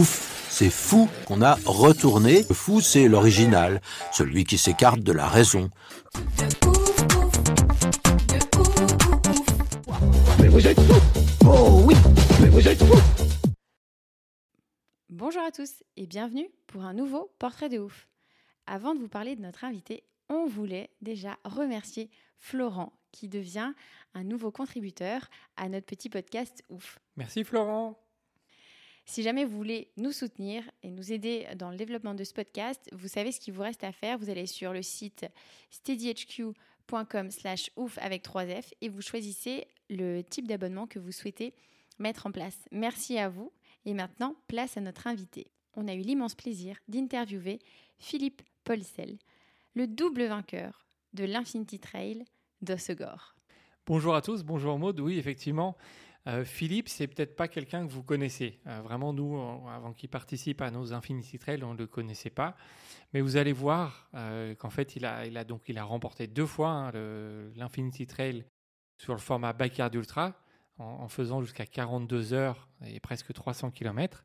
Ouf, c'est fou qu'on a retourné. Le fou, c'est l'original, celui qui s'écarte de la raison. Bonjour à tous et bienvenue pour un nouveau portrait de ouf. Avant de vous parler de notre invité, on voulait déjà remercier Florent qui devient un nouveau contributeur à notre petit podcast ouf. Merci Florent. Si jamais vous voulez nous soutenir et nous aider dans le développement de ce podcast, vous savez ce qu'il vous reste à faire. Vous allez sur le site steadyhq.com slash ouf avec 3F et vous choisissez le type d'abonnement que vous souhaitez mettre en place. Merci à vous. Et maintenant, place à notre invité. On a eu l'immense plaisir d'interviewer Philippe Polsel, le double vainqueur de l'Infinity Trail d'Ossegor. Bonjour à tous, bonjour Maud. Oui, effectivement, euh, Philippe, c'est peut-être pas quelqu'un que vous connaissez. Euh, vraiment, nous, avant qu'il participe à nos Infinity Trail, on ne le connaissait pas. Mais vous allez voir euh, qu'en fait, il a, donc, il a remporté deux fois hein, l'Infinity Trail sur le format Backyard Ultra, en, faisant jusqu'à 42 heures et presque 300 km.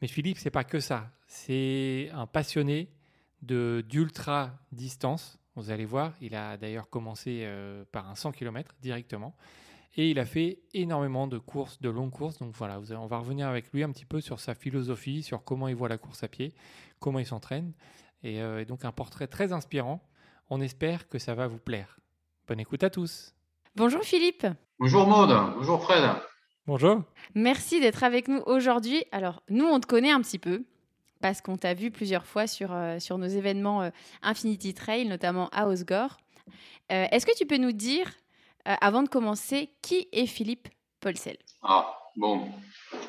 Mais Philippe, c'est pas que ça. C'est un passionné d'ultra distance. Vous allez voir, il a d'ailleurs commencé par un 100 km directement. Et il a fait énormément de courses, de longues courses. Donc voilà, on va revenir avec lui un petit peu sur sa philosophie, sur comment il voit la course à pied, comment il s'entraîne. Et, euh, et donc un portrait très inspirant. On espère que ça va vous plaire. Bonne écoute à tous. Bonjour Philippe. Bonjour Maude, bonjour Fred. Bonjour. Merci d'être avec nous aujourd'hui. Alors, nous, on te connaît un petit peu parce qu'on t'a vu plusieurs fois sur, euh, sur nos événements euh, Infinity Trail, notamment à Osgore. Euh, Est-ce que tu peux nous dire, euh, avant de commencer, qui est Philippe Polsel Ah, bon,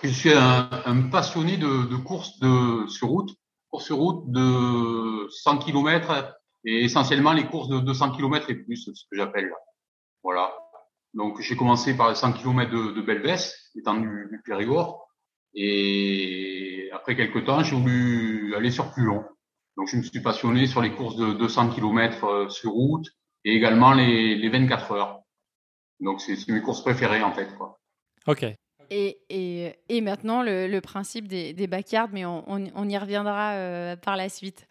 je suis un, un passionné de, de courses de, sur route, courses sur route de 100 km et essentiellement les courses de 200 km et plus, ce que j'appelle. Voilà. Donc j'ai commencé par les 100 km de, de Belvès, étant du, du Périgord, et après quelques temps, j'ai voulu aller sur plus long. Donc je me suis passionné sur les courses de 200 km sur route et également les, les 24 heures. Donc c'est mes courses préférées en fait. Quoi. Ok. et, et, et maintenant, le, le principe des, des backyards, mais on, on- on y reviendra euh, par la suite.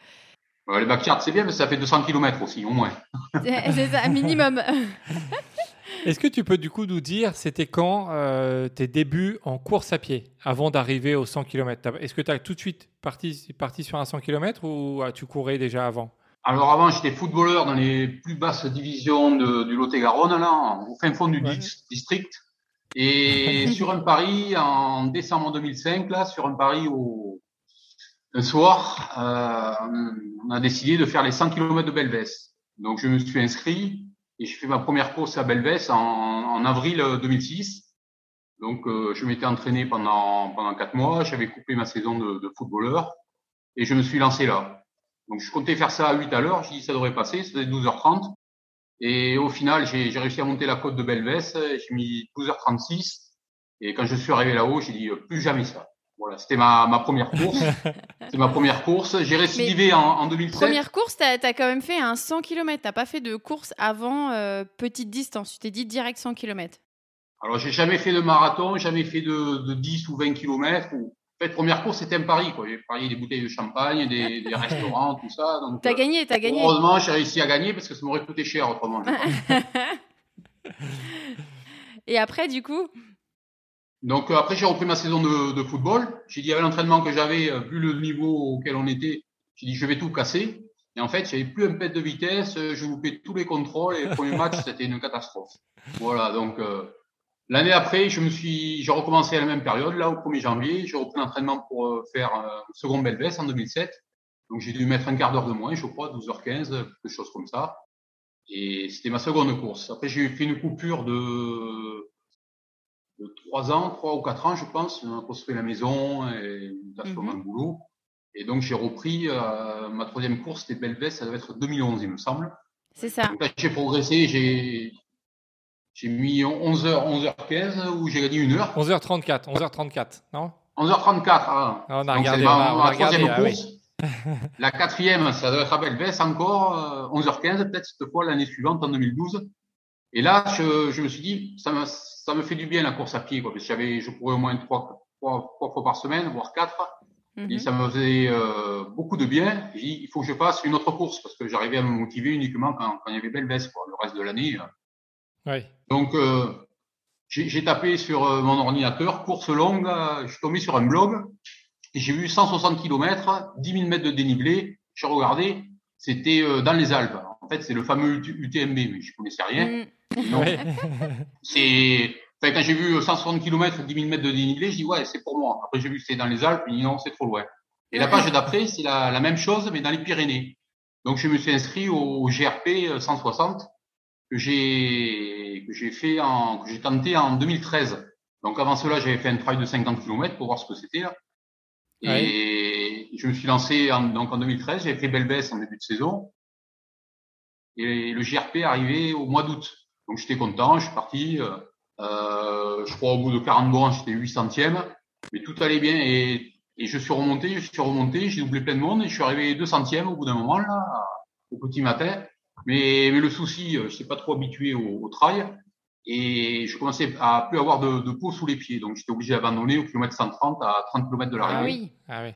Euh, les backyards, c'est bien, mais ça fait 200 km aussi, au moins. C'est ça, minimum. Est-ce que tu peux du coup nous dire, c'était quand euh, tes débuts en course à pied, avant d'arriver aux 100 km Est-ce que tu as tout de suite parti, parti sur un 100 km ou as-tu courais déjà avant? Alors avant, j'étais footballeur dans les plus basses divisions de- du Lot-et-Garonne, là, au fin fond du Ouais. district. Et sur un pari en décembre 2005, là, sur un pari au un soir, euh, on a décidé de faire les 100 km de Belvès. Donc je me suis inscrit et j'ai fait ma première course à Belvès en, en avril 2006. Donc euh, je m'étais entraîné pendant pendant quatre mois, j'avais coupé ma saison de, de footballeur et je me suis lancé là. Donc je comptais faire ça à 8 à l'heure, j'ai dit ça devrait passer, c'était 12h30. Et au final, j'ai j'ai réussi à monter la côte de Belvès, j'ai mis 12h36. Et quand je suis arrivé là-haut, j'ai dit plus jamais ça. Voilà, c'était ma, ma première course. C'est ma première course. J'ai récidivé en, en 2007. Première course, tu as, quand même fait un 100 km. Tu pas fait de course avant euh, petite distance. Tu t'es dit direct 100 km. Alors j'ai jamais fait de marathon, jamais fait de, de 10 ou 20 kilomètres. Ou... En fait, première course, c'était un pari. quoi. J'ai parié des bouteilles de champagne, des, des restaurants, tout ça. Donc, Tu as euh, gagné, tu as gagné. Heureusement, j'ai réussi à gagner parce que ça m'aurait coûté cher autrement. Et après, du coup, Donc euh, après j'ai repris ma saison de, de football. J'ai dit avec l'entraînement que j'avais, euh, vu le niveau auquel on était, j'ai dit je vais tout casser. Et en fait, j'avais plus un pet de vitesse, euh, je loupais tous les contrôles et le premier match c'était une catastrophe. Voilà, donc euh, l'année après, je me suis, j'ai recommencé à la même période, là au 1er janvier, j'ai repris l'entraînement pour euh, faire euh, second Belvès en 2007. Donc j'ai dû mettre un quart d'heure de moins, je crois, 12h15, quelque chose comme ça. Et c'était ma seconde course. Après j'ai fait une coupure de de 3 ans, 3 ou 4 ans, je pense. On a construit la maison et on a Mhm. un boulot. Et donc, j'ai repris euh, ma troisième course, c'était Belvès, ça devait être 2011, il me semble. C'est ça. J'ai progressé, j'ai j'ai mis 11h, 11h15 où j'ai gagné une heure. 11h34, 11h34, non? 11h34. Ah. Ah, On a Donc, regardé, c'est on ma, a, on a ma regardé. troisième ah oui. course. La quatrième, ça doit être à Belvès encore, euh, 11h15, peut-être cette fois l'année suivante, en 2012. Et là, je, je me suis dit, ça me, ça me fait du bien la course à pied, quoi, parce que j'avais, je courais au moins trois, trois, trois fois par semaine, voire quatre. Mhm. Et ça me faisait euh, beaucoup de bien. J'ai dit, il faut que je fasse une autre course, parce que j'arrivais à me motiver uniquement quand, quand il y avait Belvès, quoi, le reste de l'année. Oui. Donc, euh, j'ai j'ai tapé sur euh, mon ordinateur, course longue, euh, je suis tombé sur un blog, et j'ai vu 160 km, 10 000 mètres de dénivelé. J'ai regardé, c'était euh, dans les Alpes. En fait, c'est le fameux UT- UTMB, mais je connaissais rien. Mm. Ouais. c'est, enfin, quand j'ai vu 160 km, 10 000 mètres de dénivelé, je dis ouais, c'est pour moi. Après, j'ai vu que c'était dans les Alpes, je dis non, c'est trop loin. Et la page d'après, c'est la, la même chose, mais dans les Pyrénées. Donc, je me suis inscrit au, au GRP 160 que j'ai que j'ai fait en que j'ai tenté en 2013. Donc avant cela, j'avais fait un trail de 50 km pour voir ce que c'était là. Et je me suis lancé en, donc en 2013, j'avais fait Belbès en début de saison. Et le GRP est arrivé au mois d'août. Donc j'étais content, je suis parti. Euh, euh, je crois au bout de 40 bornes, j'étais 8 centièmes. Mais tout allait bien et, et je suis remonté, je suis remonté, j'ai doublé plein de monde et je suis arrivé 2 centièmes au bout d'un moment là, au petit matin. Mais, mais le souci, euh, je n'étais pas trop habitué au, au trail et je commençais à plus avoir de, de peau sous les pieds. Donc j'étais obligé d'abandonner au kilomètre 130 à 30 km de l'arrivée. Ah oui. Ah oui.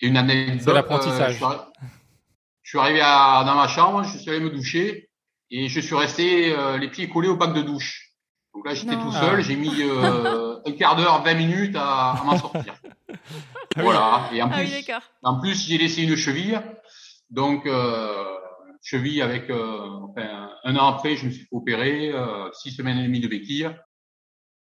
Et une anecdote. C'est l'apprentissage. euh, je, suis je suis arrivé à, dans ma chambre, je suis allé me doucher et je suis resté euh, les pieds collés au bac de douche. Donc là, j'étais tout seul, Ah. j'ai mis euh, un quart d'heure, 20 minutes à, à m'en sortir. voilà. Et en Ah oui, plus, d'accord. en plus, j'ai laissé une cheville. Donc, euh, cheville avec, euh, enfin, un an après, je me suis fait opérer, euh, six semaines et demie de béquille.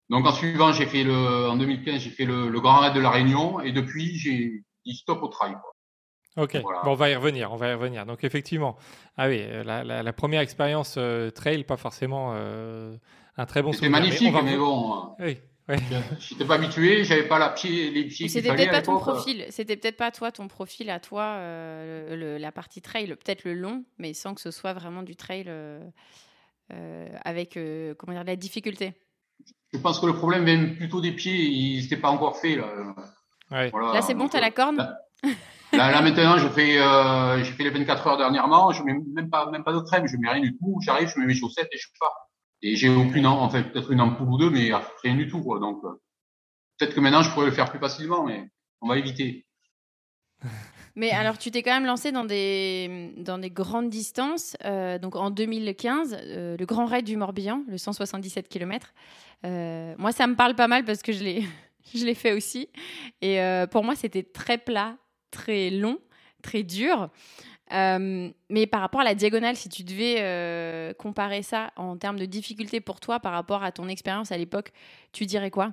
Donc, en suivant, j'ai fait le, en 2015, j'ai fait le, le Grand Raid de la Réunion et depuis, j'ai dit stop au trail. quoi. Ok, Voilà. bon, on va y revenir, on va y revenir. Donc effectivement, ah oui, euh, la, la- la première expérience euh, trail, pas forcément euh, un très bon C'était souvenir. mais magnifique, on va mais re- bon, Oui, j'étais pas habitué, j'avais pas la pied, les pieds C'était peut-être pas ton profil. C'était peut-être pas toi, ton profil à toi, euh, le- la partie trail, peut-être le long, mais sans que ce soit vraiment du trail euh, euh, avec euh, comment dire, la difficulté. Je pense que le problème vient plutôt des pieds, ils n'étaient pas encore faits. Là, Ouais. Voilà. Là, c'est bon, t'as la corne là, là, là, maintenant, je fais, euh, j'ai fait les 24 heures dernièrement, je mets même pas, même pas de crème, je mets rien du tout. J'arrive, je mets mes chaussettes et je pars. Et j'ai aucune, en fait, peut-être une ampoule ou deux, mais rien du tout, quoi. Donc, euh, peut-être que maintenant, je pourrais le faire plus facilement, mais on va éviter. Mais alors, tu t'es quand même lancé dans des, dans des grandes distances. Euh, donc, en 2015, euh, le Grand Raid du Morbihan, le 177 km. Moi, ça me parle pas mal parce que je l'ai, je l'ai fait aussi. Et pour moi, c'était très plat, très long, très dur. Euh, mais par rapport à la diagonale, si tu devais euh, comparer ça en termes de difficulté pour toi par rapport à ton expérience à l'époque, tu dirais quoi?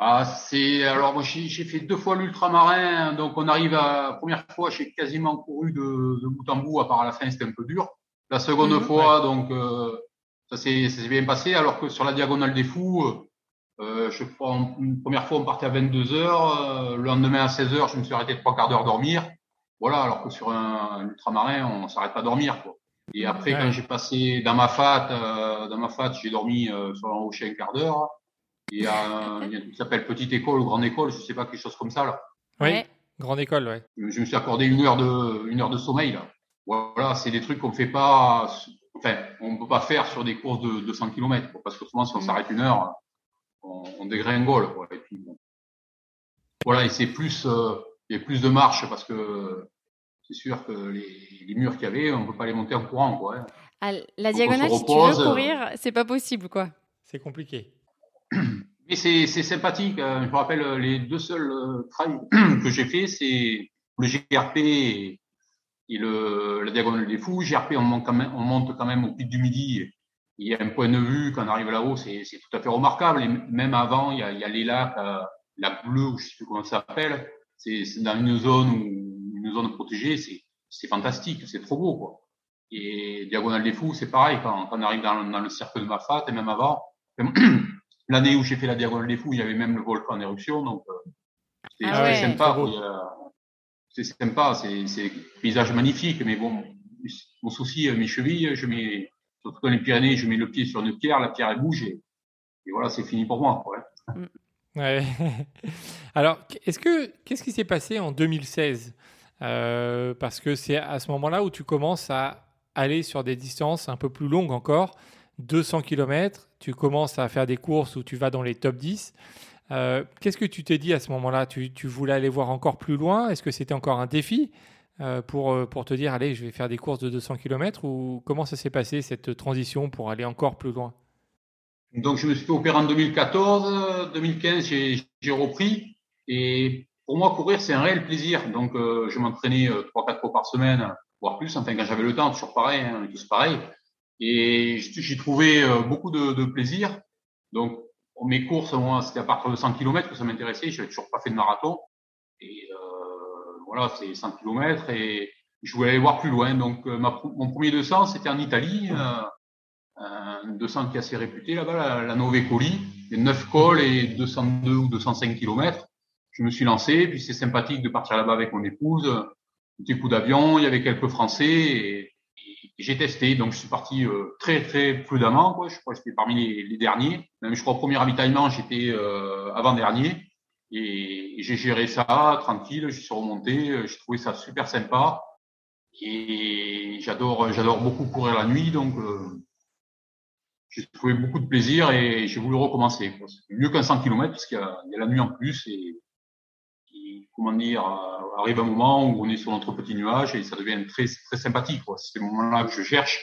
Ah, c'est, alors, moi, j'ai fait deux fois l'ultramarin, donc on arrive à, la première fois, j'ai quasiment couru de, de bout en bout, à part à la fin, c'était un peu dur. La seconde Mhm. fois, donc, euh, ça s'est bien passé, alors que sur la diagonale des fous, euh, je crois, en- une première fois, on partait à 22 heures, le lendemain à 16 heures, je me suis arrêté trois quarts d'heure dormir. Voilà, alors que sur un, un ultramarin, on s'arrête pas à dormir, quoi. Et après, Ouais. quand j'ai passé dans ma fat, euh, dans ma fat, j'ai dormi euh, sur un rocher un quart d'heure. Il y a un, qui s'appelle petite école ou grande école, je sais pas, quelque chose comme ça, là. Oui, Ouais. grande école, ouais. Je je me suis accordé une heure de, une heure de sommeil, là. Voilà, c'est des trucs qu'on fait pas, enfin, on peut pas faire sur des courses de 200 km, parce que souvent, si on Mm. s'arrête une heure, on, on dégringole, quoi. Et puis, bon. Voilà, et c'est plus, euh, il y a plus de marche parce que c'est sûr que les, les murs qu'il y avait, on peut pas les monter en courant, quoi. hein. À la diagonale, si tu veux euh. courir, c'est pas possible, quoi. C'est compliqué. Mais c'est c'est sympathique. euh, Je me rappelle euh, les deux seuls euh, trails que j'ai fait, c'est le GRP et, et le la diagonale des fous. GRP, on monte quand même, on monte quand même au pic du midi. Il y a un point de vue quand on arrive là-haut, c'est c'est tout à fait remarquable. Et même avant, il y a, il y a les lacs, euh, lac bleu, ou je sais plus comment ça s'appelle. C'est c'est dans une zone où une zone protégée. C'est c'est fantastique, c'est trop beau quoi. Et diagonale des fous, c'est pareil quand, quand on arrive dans, dans le cercle de Mafat et même avant. l'année où j'ai fait la Diagonale des Fous, il y avait même le volcan en éruption, donc c'était ah sympa. C'est sympa, c'est paysage magnifique, mais bon, mon souci, mes chevilles, je mets, surtout dans les Pyrénées, je mets le pied sur une pierre, la pierre elle bouge et, voilà, c'est fini pour moi. Ouais. Alors, est-ce que qu'est-ce qui s'est passé en 2016 euh, Parce que c'est à ce moment-là où tu commences à aller sur des distances un peu plus longues encore, 200 km. Tu commences à faire des courses où tu vas dans les top 10. Euh, qu'est-ce que tu t'es dit à ce moment-là? Tu, tu, voulais aller voir encore plus loin? Est-ce que c'était encore un défi euh, pour, pour te dire, allez, je vais faire des courses de 200 km Ou comment ça s'est passé, cette transition pour aller encore plus loin? Donc, je me suis fait opérer en 2014. 2015, j'ai repris. Et pour moi, courir, c'est un réel plaisir. Donc, euh, je m'entraînais euh, trois, quatre fois par semaine, voire plus. Enfin, quand j'avais le temps, toujours pareil, hein, tous pareil. Et j'ai trouvé euh, beaucoup de, de, plaisir. Donc, mes courses, moi, c'était à partir de 100 km que ça m'intéressait. Je n'avais toujours pas fait de marathon. Et euh, voilà, c'est 100 km. Et je voulais aller voir plus loin. Donc, ma, mon premier 200, c'était en Italie un 200 qui est assez réputé là-bas, la, la Nove Coli. Il y a 9 cols et 202 ou 205 km. Je me suis lancé, puis c'est sympathique de partir là-bas avec mon épouse. Petit coup d'avion, il y avait quelques Français et, j'ai testé. Donc je suis parti euh, très très prudemment. Quoi. Je crois que j'étais parmi les, les, derniers. Même je crois au premier ravitaillement, j'étais euh, avant-dernier. Et, j'ai géré ça tranquille, je suis remonté, j'ai trouvé ça super sympa. Et j'adore, j'adore beaucoup courir la nuit, donc euh, j'ai trouvé beaucoup de plaisir et j'ai voulu recommencer. C'est mieux qu'un 100 km parce qu'il y, y, a la nuit en plus et, comment dire, euh, arrive un moment où on est sur notre petit nuage et ça devient très très sympathique. C'est ce moment-là que je cherche.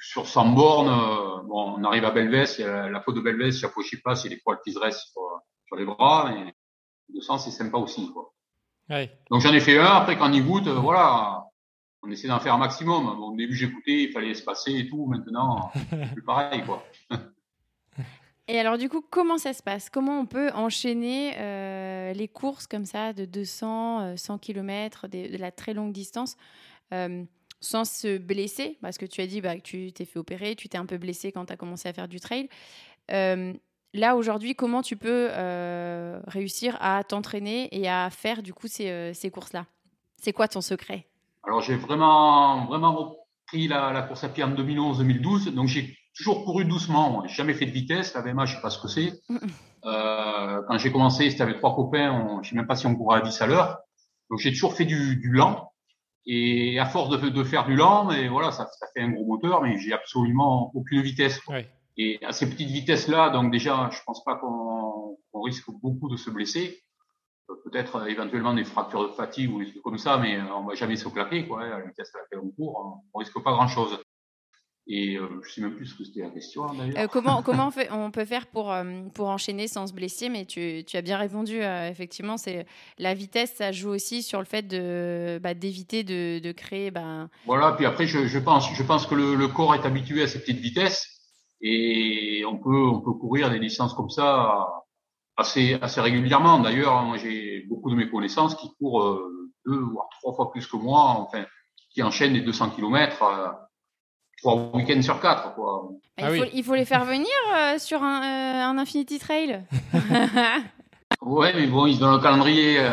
Sur 100 bornes, euh, bon, on arrive à Belvès, il y a la, faute de Belvès, chaque fois que j'y passe, il y a des poils qui se restent sur, sur les bras, mais le sens c'est sympa aussi. Quoi. Ouais. Donc j'en ai fait un, après quand on y goûte, euh, voilà, on essaie d'en faire un maximum. au début, j'écoutais, il fallait se passer et tout. Maintenant, c'est plus pareil, quoi. Et alors, du coup, comment ça se passe? Comment on peut enchaîner euh, les courses comme ça de 200, 100 km, de, la très longue distance, euh, sans se blesser? Parce que tu as dit bah, que tu t'es fait opérer, tu t'es un peu blessé quand tu as commencé à faire du trail. Euh, là, aujourd'hui, comment tu peux réussir à t'entraîner et à faire du coup ces, ces courses-là? C'est quoi ton secret? Alors j'ai vraiment vraiment repris la, la, course à pied en 2011-2012, donc j'ai toujours couru doucement. J'ai jamais fait de vitesse. La VMA, je sais pas ce que c'est. Euh, quand j'ai commencé, c'était avec trois copains. On, je sais même pas si on courait à 10 à l'heure. Donc j'ai toujours fait du, du, lent. Et à force de, de, faire du lent, mais voilà, ça, ça fait un gros moteur, mais j'ai absolument aucune vitesse. Et à ces petites vitesses-là, donc déjà, je pense pas qu'on risque beaucoup de se blesser peut-être euh, éventuellement des fractures de fatigue ou des trucs comme ça, mais euh, on va jamais se claquer, quoi. Hein, à la vitesse à laquelle on court, on risque pas grand-chose. Et euh, je sais même plus ce que c'était la question d'ailleurs. comment comment on, fait, on, peut faire pour, pour enchaîner sans se blesser Mais tu, tu as bien répondu. effectivement, c'est la vitesse, ça joue aussi sur le fait de bah, d'éviter de, de, créer. Bah... Voilà. Puis après, je, je, pense je pense que le, le, corps est habitué à ces petites vitesses et on peut on peut courir des distances comme ça assez, assez régulièrement. D'ailleurs, moi, j'ai beaucoup de mes connaissances qui courent euh, deux voire trois fois plus que moi, enfin, qui enchaînent les 200 km euh, trois week-ends sur quatre. Quoi. Ah il, faut, il, faut, les faire venir euh, sur un, euh, un, Infinity Trail. ouais, mais bon, ils ont le calendrier.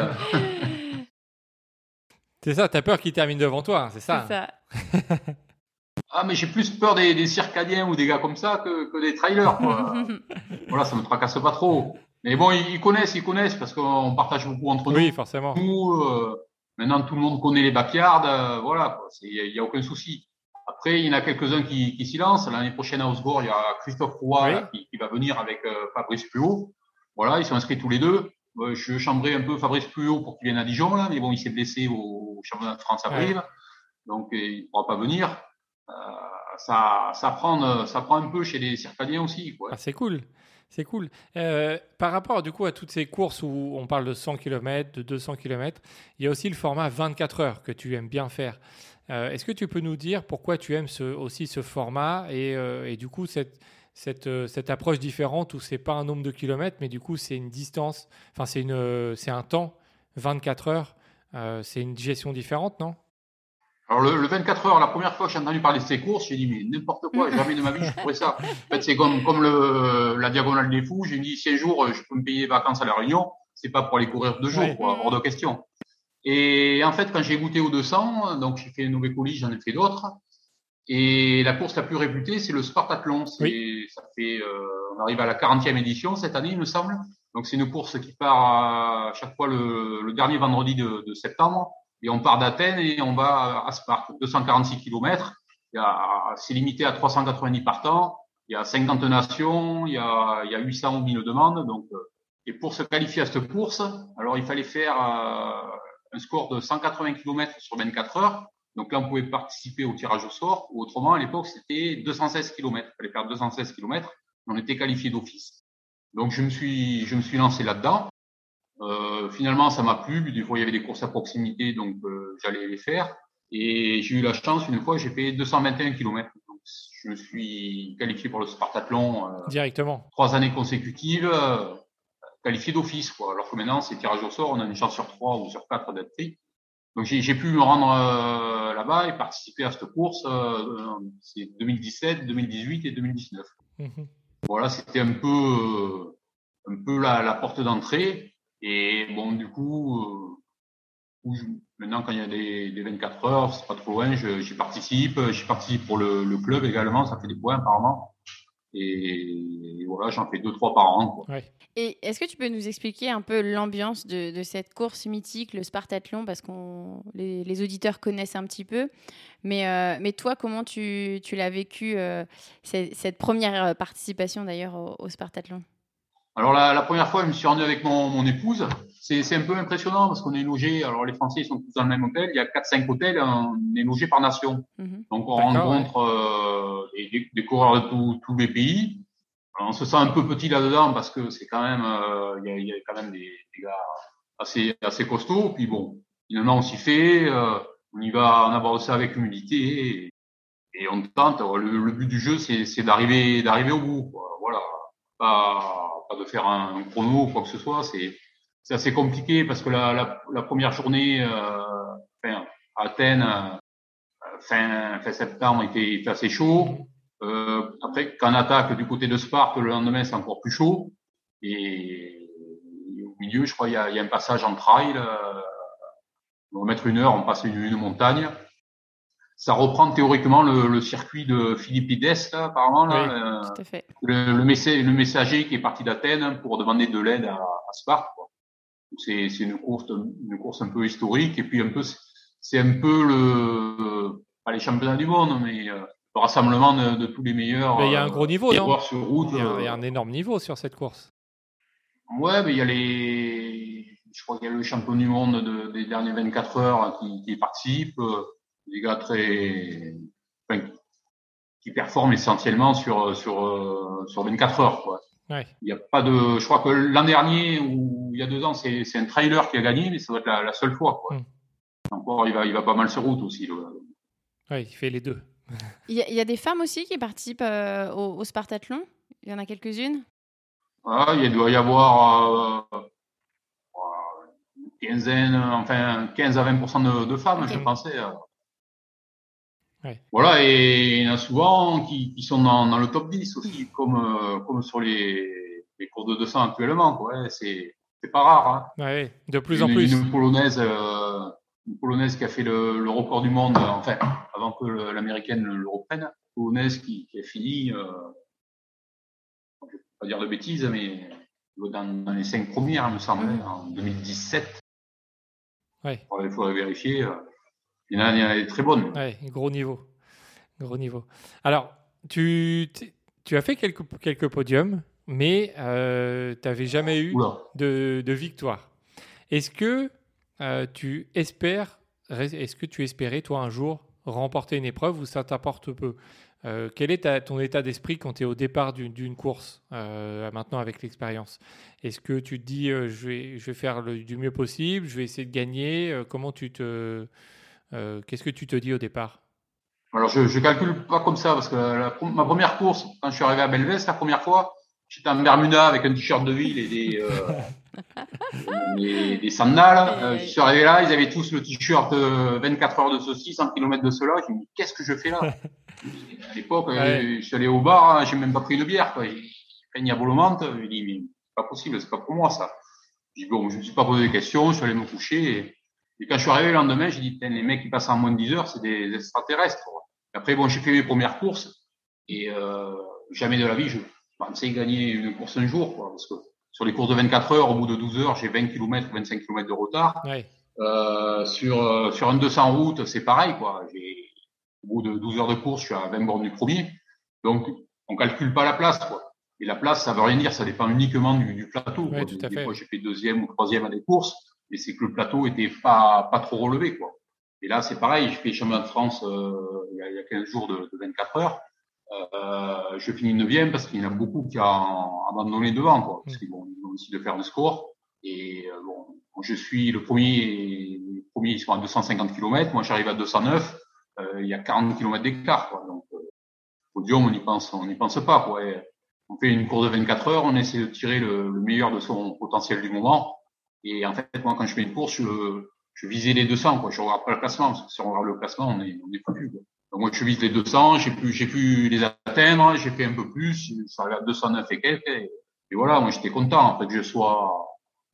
c'est ça, t'as peur qu'ils terminent devant toi, c'est ça. ça. Ah, mais j'ai plus peur des, des, circadiens ou des gars comme ça que, que des trailers. Quoi. voilà, ça me tracasse pas trop. Mais bon, ils, connaissent, ils connaissent parce qu'on partage beaucoup entre nous. Oui, forcément. Nous, euh, maintenant, tout le monde connaît les backyards. Euh, voilà, il n'y a, aucun souci. Après, il y en a quelques-uns qui, qui s'y lancent. L'année prochaine à Osgore, il y a Christophe Roy qui, qui, va venir avec euh, Fabrice Puot. Voilà, ils sont inscrits tous les deux. je chambrais un peu Fabrice Puot pour qu'il vienne à Dijon, là, mais bon, il s'est blessé au, championnat de France à Brive. Donc, il ne pourra pas venir. ça, ça, prend, ça prend un peu chez les circadiens aussi. Quoi. Ah, c'est cool. C'est cool. Euh, par rapport du coup à toutes ces courses où on parle de 100 km, de 200 km, il y a aussi le format 24 heures que tu aimes bien faire. Euh, est-ce que tu peux nous dire pourquoi tu aimes aussi ce format et, euh, et, du coup cette, cette, cette approche différente où c'est pas un nombre de kilomètres, mais du coup c'est une distance, enfin c'est un temps 24 heures. c'est une gestion différente, non? Alors le, 24 heures, la première fois que j'ai entendu parler de ces courses, j'ai dit mais n'importe quoi, jamais de ma vie je pourrais ça. En fait, c'est comme comme le la diagonale des fous. J'ai dit si un jour je peux me payer des vacances à la Réunion, c'est pas pour aller courir deux jours, quoi, hors de question. Et en fait, quand j'ai goûté aux 200, donc j'ai fait Nové Colis, j'en ai fait d'autres. Et la course la plus réputée, c'est le Spartathlon. C'est, ça fait, euh, on arrive à la 40e édition cette année, il me semble. Donc c'est une course qui part à chaque fois le, le dernier vendredi de, de septembre. Et on part d'Athènes et on va à Sparte, 246 km. C'est limité à 390 partants. Il y a 50 nations, il y a, il y a 800 ou 1000 demandes. Donc, euh, et pour se qualifier à cette course, alors il fallait faire euh, un score de 180 km sur 24 heures. Donc là, on pouvait participer au tirage au sort. Ou autrement, à l'époque, c'était 216 km. Il fallait faire 216 km. On était qualifié d'office. Donc je me suis, je me suis lancé là-dedans. Euh, finalement, ça m'a plu. Des fois, il y avait des courses à proximité, donc euh, j'allais les faire. Et j'ai eu la chance, une fois, j'ai fait 221 km. Donc, je me suis qualifié pour le Spartathlon. Euh, Directement. Trois années consécutives, euh, qualifié d'office. Quoi. Alors que maintenant, c'est tirage au sort, on a une chance sur trois ou sur quatre d'être pris. Donc j'ai pu me rendre euh, là-bas et participer à cette course. c'est 2017, 2018 et 2019. Mhm. Voilà, c'était un peu, un peu la, la porte d'entrée. Et bon, du coup, euh, maintenant quand il y a des, des 24 heures, c'est pas trop loin, j'y participe. J'y participe pour le, le, club également, ça fait des points apparemment. Et, voilà, j'en fais deux trois par an. Quoi. Ouais. Et est-ce que tu peux nous expliquer un peu l'ambiance de, de, cette course mythique, le Spartathlon, parce que les, les, auditeurs connaissent un petit peu. Mais, euh, mais toi, comment tu, tu l'as vécu, euh, cette, cette, première participation d'ailleurs au, au Spartathlon? Alors la, la, première fois, je me suis rendu avec mon, mon épouse. C'est un peu impressionnant parce qu'on est logé. Alors les Français ils sont tous dans le même hôtel. Il y a quatre cinq hôtels. On est logé par nation. Mhm. Donc on rencontre euh, des, des, coureurs de tous les pays. Alors, on se sent un peu petit là-dedans parce que c'est quand même euh, il, y a, il y, a, quand même des, des, gars assez assez costauds. Puis bon, finalement on s'y fait. Euh, on y va, on aborde ça avec humilité et, et on tente. Le, le, but du jeu c'est d'arriver d'arriver au bout. Quoi. Voilà. Pas de faire un, chrono ou quoi que ce soit. C'est assez compliqué parce que la, la, la première journée euh, enfin, à Athènes, euh, fin, fin septembre, il était, assez chaud. Euh, après, quand on attaque du côté de Sparte, le lendemain, c'est encore plus chaud. Et, au milieu, je crois, il y a, il y a un passage en trail. Euh, on va mettre une heure, on passe une montagne ça reprend théoriquement le, le circuit de Philippides, là, apparemment. Là, tout à fait. Le, le, le, messager qui est parti d'Athènes pour demander de l'aide à, à, Sparte. C'est une course, une course un peu historique et puis un peu, c'est un peu le, pas les championnats du monde, mais euh, le rassemblement de, de, tous les meilleurs. il y a un gros niveau, non? sur route. Il y, a, il y, a, un énorme niveau sur cette course. Ouais, mais il y a les, je crois qu'il y a le champion du monde de, des dernières 24 heures qui, qui participe des gars très, enfin, qui performent essentiellement sur sur sur 24 heures quoi. Ouais. Il n'y a pas de, je crois que l'an dernier ou il y a deux ans, c'est c'est un trailer qui a gagné, mais ça doit être la, la seule fois quoi. Mm. Encore, il va il va pas mal sur route aussi. Le... Ouais, il fait les deux. Il y, a, il y a des femmes aussi qui participent euh, au, au, Spartathlon? Il y en a quelques-unes? Ah, il doit y avoir euh, une quinzaine, enfin 15 à 20 de, de femmes, okay. je pensais. Euh. Ouais. Voilà, et il y en a souvent qui, qui sont dans, dans, le top 10 aussi, comme, euh, comme sur les, les cours de 200 actuellement. Quoi. C'est, c'est pas rare. Hein. Ouais, de plus une, en plus. Une polonaise, euh, une polonaise qui a fait le, le record du monde, enfin, avant que l'américaine le, reprenne, une polonaise qui, qui a fini, euh, je vais pas dire de bêtises, mais dans, dans les cinq premières, il me semble, en 2017. Ouais. Il faudrait vérifier. Il y en a, il y en a des très bonnes. Ouais, gros niveau. Gros niveau. Alors, tu, tu as fait quelques, quelques podiums, mais euh, tu n'avais jamais eu de, de, victoire. Est-ce que euh, tu espères, est-ce que tu espérais, toi, un jour, remporter une épreuve ou ça t'apporte peu? Euh, Quel est ta, ton état d'esprit quand tu es au départ d'une course, euh, maintenant avec l'expérience? Est-ce que tu te dis, euh, je, vais, je vais faire le, du mieux possible, je vais essayer de gagner Comment tu te euh, qu'est-ce que tu te dis au départ? Alors, je ne calcule pas comme ça, parce que la, ma première course, quand je suis arrivé à Belvès, la première fois, j'étais en Bermuda avec un t-shirt de ville et des, euh, des, des sandales. Euh, je suis arrivé là, ils avaient tous le t-shirt 24 heures de ceci, 100 km de cela. Je me dis, qu'est-ce que je fais là? À l'époque, euh, je suis allé au bar, hein, j'ai même pas pris une bière. Quoi. J'ai à Volomante, je dis, mais c'est pas possible, c'est pas pour moi ça. Je dis, bon, je me suis pas posé de questions, je suis allé me coucher. Et, et quand je suis arrivé le lendemain, j'ai dit, les mecs qui passent en moins de 10 heures, c'est des extraterrestres. Et après, bon, j'ai fait mes premières courses et euh, jamais de la vie, je pensais gagner une course un jour, quoi, parce que sur les courses de 24 heures, au bout de 12 heures, j'ai 20 km, 25 km de retard. Ouais. Euh, sur euh, sur un 200 route, c'est pareil, quoi. Au bout de 12 heures de course, je suis à 20 bornes du premier. Donc, on calcule pas la place, quoi. Et la place, ça veut rien dire, ça dépend uniquement du, du plateau. Ouais, quoi. tout à des fois, j'ai fait deuxième ou troisième à des courses, mais c'est que le plateau était pas pas trop relevé, quoi. Et là, c'est pareil, je fais championnat de France euh, il, y a, il y a 15 jours de, de 24 heures. Euh, je finis neuvième parce qu'il y en a beaucoup qui ont abandonné devant, quoi, parce qu'ils vont, essayer de faire le score. Et euh, bon, je suis le premier, les premiers ils sont à 250 km, moi j'arrive à 209, euh, il y a 40 km d'écart, quoi. Donc, euh, podium, on n'y pense, on n'y pense pas, quoi. On fait une course de 24 heures, on essaie de tirer le, le meilleur de son potentiel du moment. Et en fait, moi, quand je fais une course, je, je visais les 200, quoi. Je regarde pas le classement, parce que si on regarde le classement, on est, on est foutu, quoi. Donc, moi, je vise les 200, j'ai pu, j'ai pu les atteindre, j'ai fait un peu plus, ça arrive à 209 et quelques, et, et voilà, moi, j'étais content, en fait, que je sois,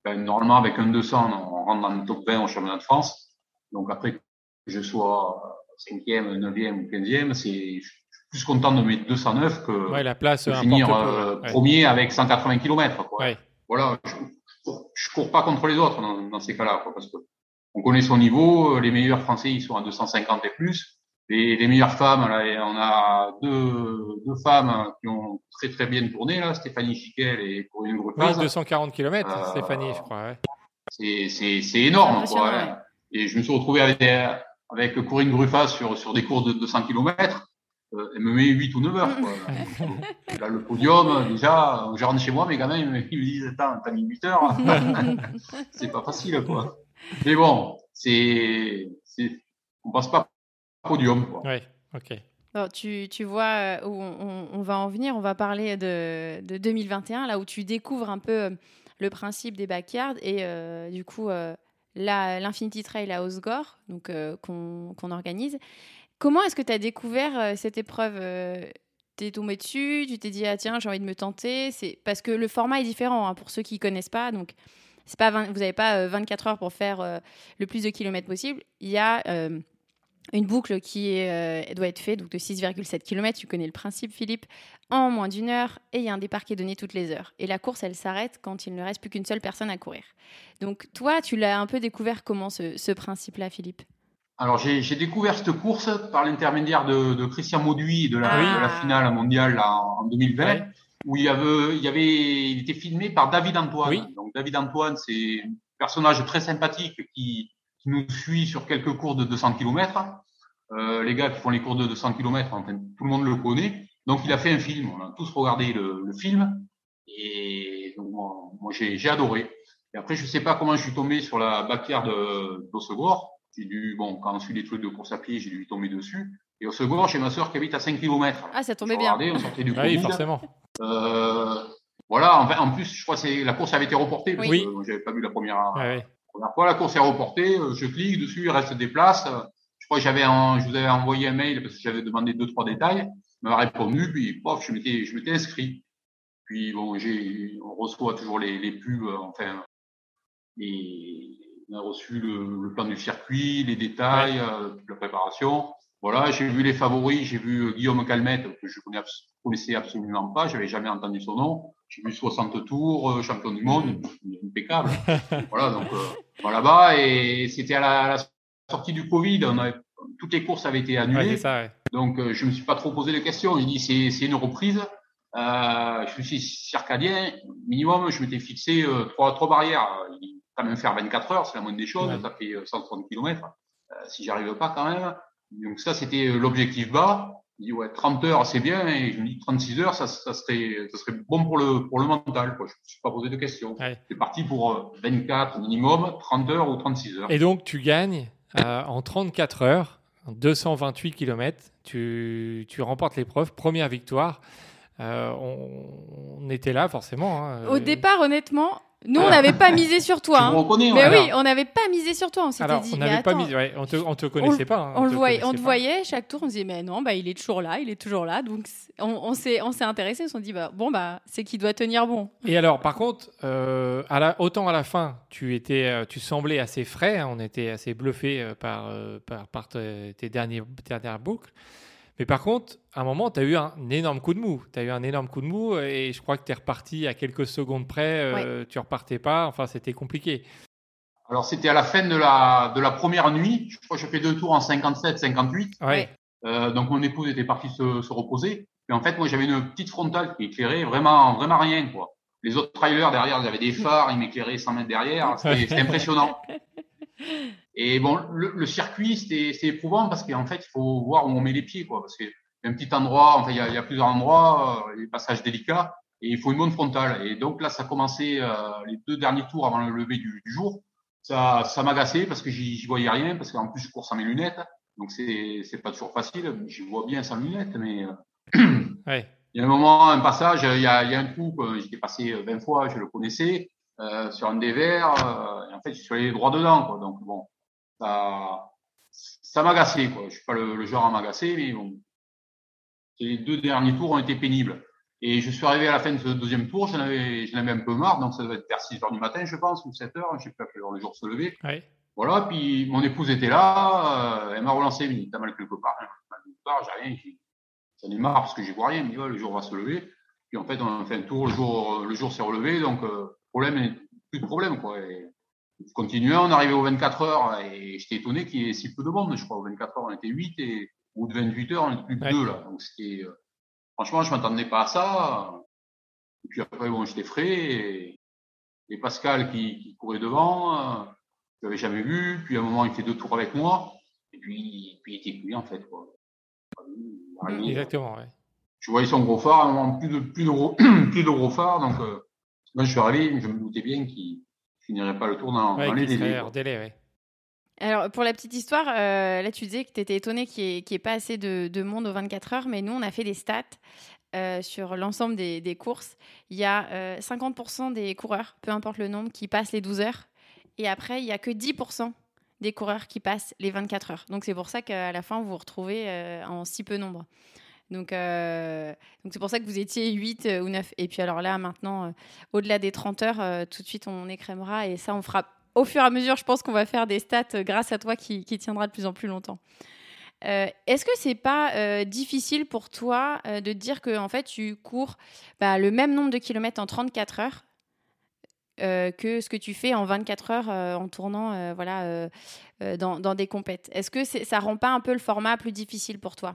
ben, normalement, avec un 200, on rentre dans le top 20 au championnat de France. Donc, après, que je sois cinquième, neuvième ou quinzième, c'est, je suis plus content de mettre 209 que Ouais, la place de finir euh, ouais. premier avec 180 km, quoi. Ouais. Voilà, je, je, cours- pas contre les autres dans, dans ces cas-là, quoi, parce que on connaît son niveau, euh, les meilleurs Français, ils sont à 250 et plus. Les, les meilleures femmes, là, et on a deux, deux femmes qui ont très très bien tourné, là, Stéphanie Chiquel et Corinne Oui, Grepaz. 240 km, Euh, Stéphanie, je crois. ouais. C'est, c'est, c'est énorme, C'est quoi. hein. Et je me suis retrouvé avec, avec Corinne Gruffas sur, sur des courses de 200 km. Euh, elle me met 8 ou 9 heures, quoi. Et là, le podium, déjà, je rentre chez moi, mes gamins, ils me ils me disent, attends, t'as mis 8 heures. c'est pas facile, quoi. Mais bon, c'est, on passe pas podium, quoi. Ouais, ok. Bon, tu, tu vois euh, où on, on va en venir. On va parler de, de 2021, là où tu découvres un peu euh, le principe des backyards et euh, du coup euh, l'Infinity Trail à Osgore, donc euh, qu'on qu'on organise. Comment est-ce que tu as découvert euh, cette épreuve euh, T'es tombé dessus, tu t'es dit ah tiens j'ai envie de me tenter. C'est parce que le format est différent hein, pour ceux qui connaissent pas. Donc c'est pas 20 vous n'avez pas euh, 24 heures pour faire euh, le plus de kilomètres possible. Il y a euh, une boucle qui euh, doit être faite, donc de 6,7 km, tu connais le principe Philippe, en moins d'une heure, et il y a un départ qui est donné toutes les heures. Et la course, elle s'arrête quand il ne reste plus qu'une seule personne à courir. Donc toi, tu l'as un peu découvert comment ce, ce principe-là, Philippe? Alors, j'ai, découvert cette course par l'intermédiaire de, de Christian Mauduit de la, Ah. de la finale mondiale là, en, en 2020. Ouais. où il y avait, il y avait, il était filmé par David Antoine. Oui. Donc David Antoine, c'est un personnage très sympathique qui, qui nous suit sur quelques cours de 200 km. Euh, les gars qui font les cours de 200 km, enfin, tout le monde le connaît. Donc il a fait un film. On a tous regardé le, le film et donc, moi, moi, j'ai, adoré. Et après, je sais pas comment je suis tombé sur la backyard de d'Ossegor. J'ai dû, bon, quand on suit des trucs de course à pied, j'ai dû tomber dessus. Et Ossegor, j'ai ma sœur qui habite à 5 km. Ah, ça tombait bien. on sortait du Ah oui, forcément. Euh, voilà, en, fait, en plus, je crois que c'est- la course avait été reportée. Parce Oui. que moi, j'avais pas vu la première, Ouais, ouais. première fois. La course est reportée. euh, Je clique dessus, il reste des places. Euh, Je crois que j'avais, un- je vous avais envoyé un mail parce que j'avais demandé deux trois détails. Il m'a répondu, puis pof, je m'étais, je m'étais inscrit. Puis bon, j'ai, on reçoit toujours les, les pubs, euh, enfin, et on a reçu le, le plan du circuit, les détails, euh, toute la préparation. Voilà, j'ai vu les favoris, j'ai vu euh, Guillaume Calmette, que je abs- connaissais absolument pas, j'avais jamais entendu son nom. J'ai vu 60 tours, euh, champion du monde, impeccable. voilà, donc euh, là-bas, et c'était à la, à la sortie du Covid, on avait, toutes les courses avaient été Ouais, annulées. ça, ouais. Donc, euh, je me suis pas trop posé de questions. J'ai dit, c'est, une reprise. Euh, je suis circadien, minimum, je m'étais fixé euh, trois, trois barrières. Il quand même faire 24 heures, c'est la moindre des choses. Ouais. Ça fait euh, 160 km. Euh, si j'arrive pas quand même. Donc ça, c'était euh, l'objectif bas. Je dis, ouais, 30 heures, c'est bien. Et je me dis, 36 heures, ça, ça serait, ça serait bon pour le, pour le mental. Quoi. Je me suis pas posé de questions. Ouais. C'est parti pour euh, 24 minimum, 30 heures ou 36 heures. Et donc, tu gagnes euh, en 34 heures, 228 km. Tu, tu remportes l'épreuve, première victoire. Euh, on, on était là, forcément. hein. Au Euh, départ, honnêtement, Nous, on n'avait pas misé sur toi. Hein. Mais oui, on n'avait pas misé sur toi. On s'était Alors, dit, on n'avait pas ouais, on te, on te connaissait pas. hein, on, le te voyait, on te pas. voyait chaque tour, on se disait mais non, bah il est toujours là, il est toujours là. Donc on, on s'est, on s'est intéressé, on s'est dit bah bon bah c'est qu'il doit tenir bon. Et alors, par contre, euh, à la, autant à la fin, tu étais, euh, tu semblais assez frais. hein, on était assez bluffé euh, par, euh, par, par te- tes derniers, dernières boucles. Mais par contre, à un moment, tu as eu un énorme coup de mou. Tu as eu un énorme coup de mou et je crois que tu es reparti à quelques secondes près. euh, Tu repartais pas. Enfin, c'était compliqué. Alors, c'était à la fin de la, de la première nuit. Je crois que j'ai fait deux tours en 57, 58. Ouais. Ouais. Euh, donc, mon épouse était partie se, se reposer. Et en fait, moi, j'avais une petite frontale qui éclairait vraiment, vraiment rien, quoi. Les autres trailers derrière, ils avaient des phares, ils m'éclairaient 100 mètres derrière. C'était impressionnant. Et bon, le, le circuit, c'était éprouvant parce qu'en fait, il faut voir où on met les pieds, quoi. Parce qu'il y a un petit endroit, enfin, il y a, il y a plusieurs endroits, euh, des passages délicats, et il faut une bonne frontale. Et donc là, ça commençait euh, les deux derniers tours avant le lever du, du jour. Ça, ça m'agaçait parce que j'y voyais rien, parce qu'en plus, je cours sans mes lunettes. Donc c'est c'est pas toujours facile. J'y vois bien sans lunettes, mais euh, Ouais. il y a un moment, un passage, il y a, il y a un trou que j'étais passé 20 fois, je le connaissais, euh, sur un des verres, euh, et en fait, je suis allé droit dedans, quoi. Donc bon, ça, ça m'agaçait, quoi. Je suis pas le, le genre à m'agacer, mais bon. Les deux derniers tours ont été pénibles. Et je suis arrivé à la fin de ce deuxième tour, j'en avais, j'en avais un peu marre, donc ça devait être vers 6 heures du matin, je pense, ou 7 heures, je sais pas à quelle heure le jour se levait. Ouais. Voilà, puis mon épouse était là, euh, elle m'a relancé, elle m'a dit, t'as mal quelque part, hein, quelque part, j'ai rien, j'en ai marre parce que j'y vois rien, mais ouais, le jour va se lever. Puis en fait, on a fait un tour, le jour, le jour s'est relevé, donc euh, problème, est- plus de problème, quoi. Et, je continuais, on arrivait aux 24 heures, et j'étais étonné qu'il y ait si peu de monde, je crois, aux 24 heures, on était 8, et au bout de 28 heures, on était plus que Ouais. 2, là. Donc c'était, euh, franchement, je m'attendais pas à ça. Et puis après, bon, j'étais frais, et, et Pascal qui, qui courait devant, euh, je l'avais jamais vu. Puis à un moment, il fait deux tours avec moi. Et puis, puis il était cuit, en fait. Quoi. Exactement. Ouais. Je voyais son gros phare, à un moment, plus de, plus de, gros, plus de gros phare. Donc, euh, moi, je suis arrivé, je me doutais bien qu'il finirait pas le tour dans, Ouais, dans les délais. hors délai. Ouais. Alors pour la petite histoire, euh, là tu disais que tu étais étonné qu'il n'y ait, pas assez de, de monde aux 24 heures, mais nous on a fait des stats euh, sur l'ensemble des, des courses. Il y a euh, 50% des coureurs, peu importe le nombre, qui passent les 12 heures. Et après, il n'y a que 10% des coureurs qui passent les 24 heures. Donc c'est pour ça qu'à la fin, vous vous retrouvez euh, en si peu nombre. Donc euh, donc c'est pour ça que vous étiez 8 euh, ou 9. Et puis alors là, maintenant, euh, au-delà des 30 heures, tout de suite, on écrémera. Et ça, on fera au fur et à mesure, je pense qu'on va faire des stats grâce à toi qui, tiendra de plus en plus longtemps. Est-ce que c'est pas difficile pour toi de dire que en fait tu cours bah, le même nombre de kilomètres en 34 heures que ce que tu fais en 24 heures en tournant voilà, dans, des compètes? Est-ce que c'est- ça rend pas un peu le format plus difficile pour toi?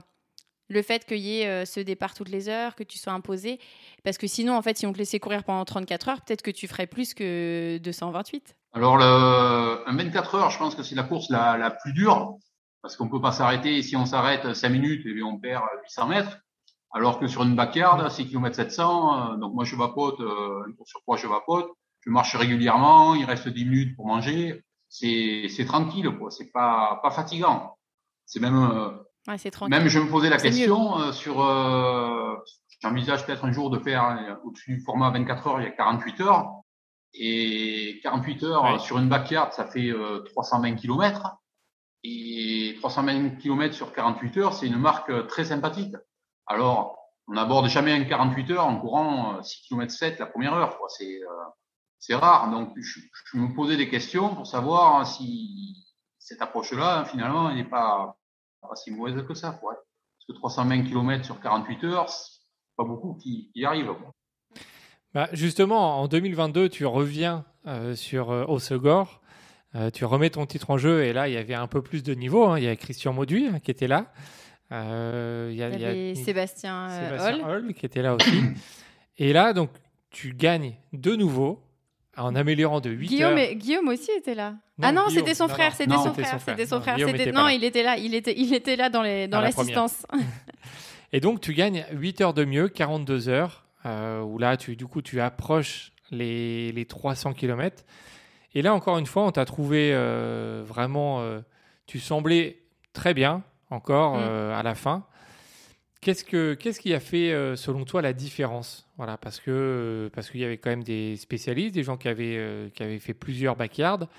Le fait qu'il y ait euh, ce départ toutes les heures, que tu sois imposé, parce que sinon, en fait, si on te laissait courir pendant 34 heures, peut-être que tu ferais plus que 228. Alors, le, un 24 heures, je pense que c'est la course la, la plus dure, parce qu'on peut pas s'arrêter. Si on s'arrête 5 minutes, et on perd 800 mètres. Alors que sur une backyard, 6 km 700, euh, donc moi je vapote, euh, un tour sur trois je vapote, je marche régulièrement, il reste 10 minutes pour manger, c'est c'est tranquille, quoi, c'est pas, pas fatigant. C'est même, euh, Ouais, c'est tranquille. même je me posais la question euh, sur, euh, j'envisage peut-être un jour de faire euh, au-dessus du format 24 heures, il y a 48 heures, et 48 heures Ouais. sur une backyard, ça fait euh, 320 km. Et 320 km sur 48 heures, c'est une marque euh, très sympathique. Alors, on n'aborde jamais un 48 heures en courant euh, 6 km 7 la première heure. quoi. C'est euh, c'est rare. Donc, je, je me posais des questions pour savoir si cette approche-là, finalement, elle n'est pas, pas si mauvaise que ça. Quoi. Parce que 320 km sur 48 heures, c'est pas beaucoup qui y arrivent. quoi. Bah, justement, en 2022, tu reviens euh, sur euh, Osegor. Euh, tu remets ton titre en jeu et là, il y avait un peu plus de niveau. hein. Il y a Christian Mauduit hein, qui était là. Euh, il y a, Il il y y a avait Sébastien, euh, Sébastien qui était là aussi. et là, donc, tu gagnes de nouveau en améliorant de 8 Guillaume, heures. Guillaume aussi était là. Non, ah non, c'était son frère, c'était son frère, son frère. c'était son Non, frère. C'était- il était là, il était, il était là dans l'assistance. Et donc, tu gagnes 8 heures de mieux, 42 heures, euh, où là, tu, du coup, tu approches les, les 300 km. Et là, encore une fois, on t'a trouvé euh, vraiment. euh, tu semblais très bien, encore Mm. euh, à la fin. Qu'est-ce, que, qu'est-ce qui a fait, euh, selon toi, la différence? Voilà, Parce, euh, parce qu'il y avait quand même des spécialistes, des gens qui avaient, euh, qui avaient fait plusieurs backyards,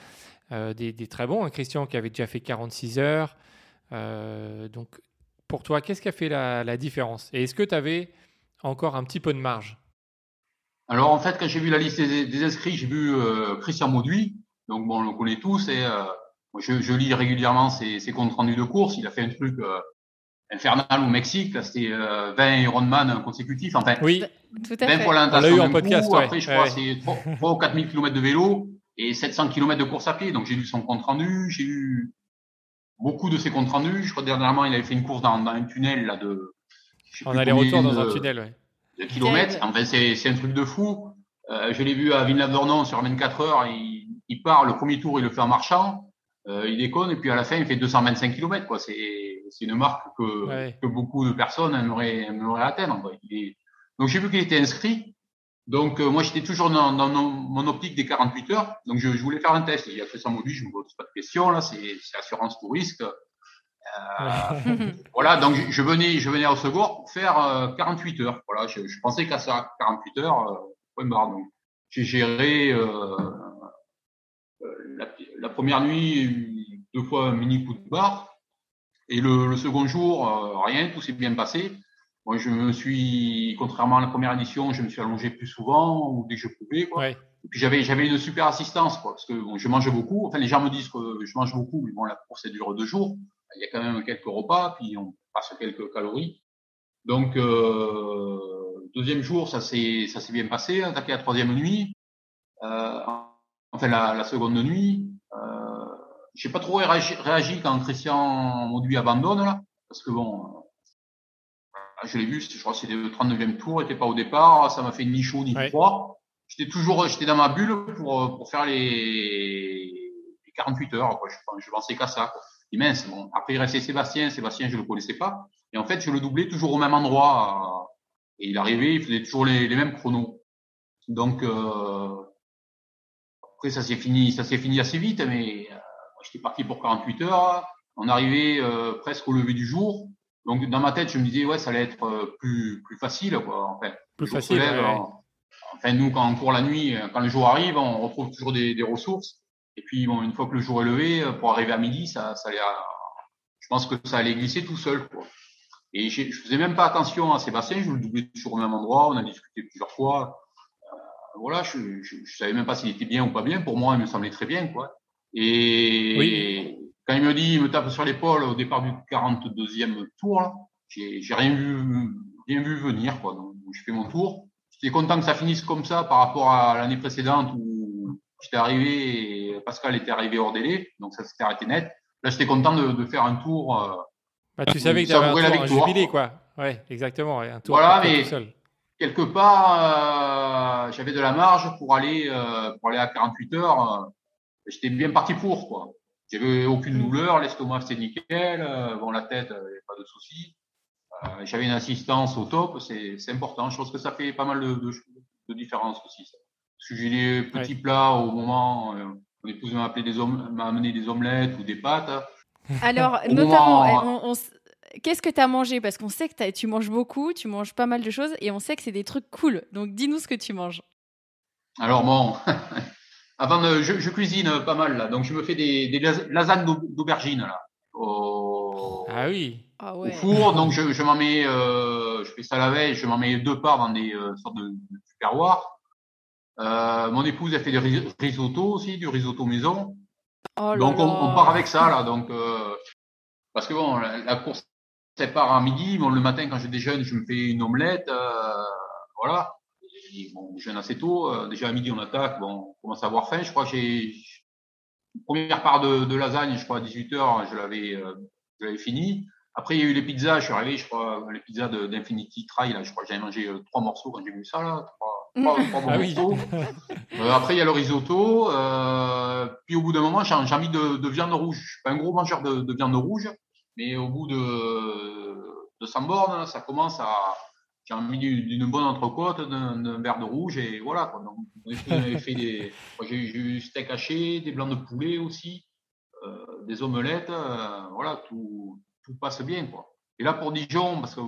des, des, très bons. Un Christian qui avait déjà fait 46 heures. donc, pour toi, qu'est-ce qui a fait la, la différence? Et est-ce que tu avais encore un petit peu de marge? Alors, en fait, quand j'ai vu la liste des, inscrits, j'ai vu Christian Mauduit. Donc, bon, on le connaît tous. Et, je, je, lis régulièrement ses, ses comptes rendus de course. Il a fait un truc infernal au Mexique. C'était euh, 20 Ironman consécutifs. Enfin, oui, tout à 20 fait. On l'a eu en podcast. Ouais. Après, je crois, c'est 3, ou 4 000 km de vélo et 700 km de course à pied. Donc, j'ai lu son compte rendu. J'ai eu beaucoup de ses comptes rendus. Je crois dernièrement, il avait fait une course dans, dans un tunnel là de. On aller-retour dans un tunnel, ouais. De kilomètres. Enfin, c'est un truc de fou. Euh, je l'ai vu à Villeneuve-d'Ornon sur 24 heures. Il, il part, le premier tour, il le fait en marchant. Euh, il déconne et puis à la fin, il fait 225 km. Quoi. C'est c'est une marque que, que beaucoup de personnes aimeraient, aimeraient atteindre. Donc j'ai vu qu'il était inscrit. Donc euh, moi j'étais toujours dans, dans, mon optique des 48 heures. Donc je, je voulais faire un test. Il a fait ça mobile, je me pose pas de questions là. C'est assurance pour risque. Euh, voilà, donc je, venais, je venais au second pour faire euh, 48 heures. Voilà, je, je pensais qu'à ça 48 heures, euh, point barre. Donc j'ai géré euh, la, la, première nuit deux fois un mini coup de barre. Et le, le second jour, euh, rien, tout s'est bien passé. Moi, je me suis, contrairement à la première édition, je me suis allongé plus souvent ou dès que je pouvais. Quoi. Ouais. Et puis j'avais j'avais une super assistance, quoi, parce que bon, je mange beaucoup. Enfin, les gens me disent que je mange beaucoup, mais bon, la course dure deux jours. Il y a quand même quelques repas, puis on passe quelques calories. Donc euh, deuxième jour, ça s'est ça s'est bien passé. Attaqué la troisième nuit, euh, enfin la, la seconde nuit. Euh, j'ai pas trop réagi, quand Christian Mauduit abandonne là, parce que bon, euh, je l'ai vu, je crois que c'était le 39e tour, il était pas au départ, ça m'a fait ni chaud ni froid. J'étais toujours, j'étais dans ma bulle pour pour faire les, les 48 heures. Quoi. Je, je pensais qu'à ça. Quoi. Immense. Bon, après il restait Sébastien, Sébastien je le connaissais pas, et en fait je le doublais toujours au même endroit. Et il arrivait, il faisait toujours les, les mêmes chronos. Donc euh, après ça s'est fini, ça s'est fini assez vite, mais euh, j'étais parti pour 48 heures. On arrivait euh, presque au lever du jour. Donc dans ma tête, je me disais ouais, ça allait être euh, plus plus facile quoi. En fait, plus facile. Enfin nous, quand on court la nuit, quand le jour arrive, on retrouve toujours des, des ressources. Et puis bon, une fois que le jour est levé, euh, pour arriver à midi, ça, ça allait, je pense que ça allait glisser tout seul quoi. Et je faisais même pas attention à Sébastien, je le doublais toujours au même endroit. On a discuté plusieurs fois. Euh, voilà, je, je, je, savais même pas s'il était bien ou pas bien. Pour moi, il me semblait très bien quoi. Et oui. quand il me dit, il me tape sur l'épaule au départ du 42e tour, j'ai, rien vu, rien vu venir, quoi. Donc, je fais mon tour. J'étais content que ça finisse comme ça par rapport à l'année précédente où j'étais arrivé et Pascal était arrivé hors délai. Donc, ça s'était arrêté net. Là, j'étais content de, de faire un tour. Euh, bah, tu savais que tu avais un, tour, un jubilé, quoi. Ouais, exactement. Un tour voilà, mais tout seul. quelque part, euh, j'avais de la marge pour aller, euh, pour aller à 48 heures j'étais bien parti pour, quoi. J'avais aucune mm. douleur, l'estomac c'était nickel, euh, bon la tête, euh, pas de soucis. Euh, j'avais une assistance au top, c'est important. Je pense que ça fait pas mal de, de, de différence aussi. Ça. Parce que j'ai les petits ouais. plats au moment, euh, mon épouse m'a appelé des m'a amené des omelettes ou des pâtes. Alors notamment, moment, on, on, qu'est-ce que tu as mangé? Parce qu'on sait que tu manges beaucoup, tu manges pas mal de choses et on sait que c'est des trucs cool. Donc dis-nous ce que tu manges. Alors bon, Avant, de, je, je, cuisine pas mal là, donc je me fais des, des lasagnes d'aubergine là. Au, ah oui. Ah ouais. Au four, donc je, je m'en mets, euh, je fais ça la veille, je m'en mets deux parts dans des euh, sortes de, de tupperwares. Euh, mon épouse a fait des risotto aussi, du risotto maison. Oh donc on, on, part avec ça là, donc euh, parce que bon, la, la course elle part à midi, bon le matin quand je déjeune, je me fais une omelette, euh, bon, on déjeune assez tôt. Euh, déjà à midi, on attaque. Bon, on commence à avoir faim. Je crois que j'ai première part de, de, lasagne, je crois à 18 h je l'avais, euh, je l'avais fini. Après, il y a eu les pizzas. Je suis arrivé, je crois, les pizzas d'Infinity Trail. Là, je crois que j'avais mangé euh, trois morceaux quand j'ai vu ça là. Trois, trois, trois ah morceaux. Euh, après, il y a le risotto. Puis au bout d'un moment, j'ai envie de, de, viande rouge. Je suis pas un gros mangeur de, de viande rouge, mais au bout de de 100 bornes, ça commence à j'ai envie d'une bonne entrecôte, d'un verre de rouge et voilà. Quoi. Donc, on fait des, j'ai eu steak haché, des blancs de poulet aussi, euh, des omelettes, euh, voilà, tout, tout passe bien quoi. Et là, pour Dijon, parce que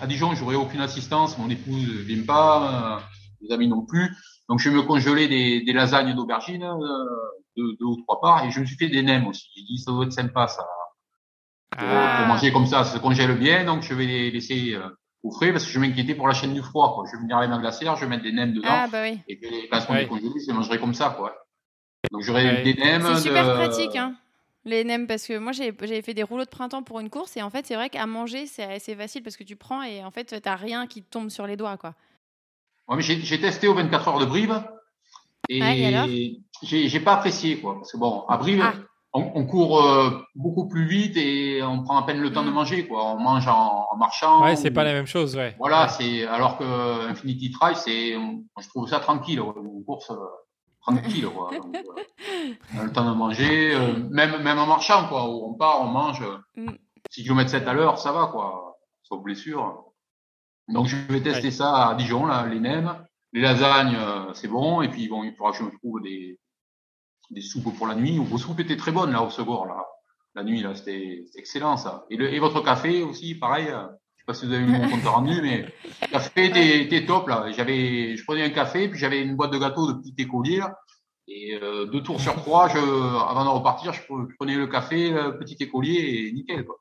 à Dijon, j'aurais aucune assistance, mon épouse ne vient pas, mes amis non plus. Donc, je vais me congeler des, des lasagnes d'aubergine, deux, deux, ou trois parts, et je me suis fait des nems aussi. J'ai dit, ça doit être sympa, ça. Pour, Ah. manger comme ça, ça se congèle bien, donc je vais les laisser euh, au frais parce que je m'inquiétais pour la chaîne du froid. Quoi. Je vais venir avec ma glacière, je vais mettre des nems dedans, Ah bah oui. et puis les- on Ouais. est congelé, je les mangerai comme ça. Quoi. Donc j'aurai Ouais. des nems. C'est super de- pratique, hein, les nems, parce que moi j'ai- j'avais fait des rouleaux de printemps pour une course et en fait c'est vrai qu'à manger c'est assez facile parce que tu prends et en fait t'as rien qui te tombe sur les doigts quoi. Ouais, mais j'ai testé aux 24 heures de Brive et, Ah, et j'ai pas apprécié quoi. Parce que bon, à Brive, Ah. On, on court euh, beaucoup plus vite et on prend à peine le temps de Mm. manger quoi. On mange en, en marchant. Ouais, c'est ou- pas la même chose, ouais. Voilà, c'est alors que Infinity Trail, c'est, on- je trouve ça tranquille, ouais, une course euh, tranquille, quoi. Donc, euh, on a le temps de manger, euh, même même en marchant, quoi. Où on part, on mange Mm. 6 km 7 à l'heure, ça va, quoi. Sauf blessure. Donc je vais tester Ouais. ça à Dijon, là, les nems. Les lasagnes, euh, c'est bon. Et puis bon, il faudra que je me trouve des des soupes pour la nuit. Vos soupes étaient très bonnes là au Segor, là. La nuit, là, c'était c'était excellent, ça. Et, le, et votre café aussi, pareil. Je sais pas si vous avez vu mon compte rendu, mais le café était, était top là. J'avais, je prenais un café, puis j'avais une boîte de gâteaux de petits écoliers là. Et euh, deux tours sur trois, je, avant de repartir, je, pre- je prenais le café, le petit écolier et nickel quoi.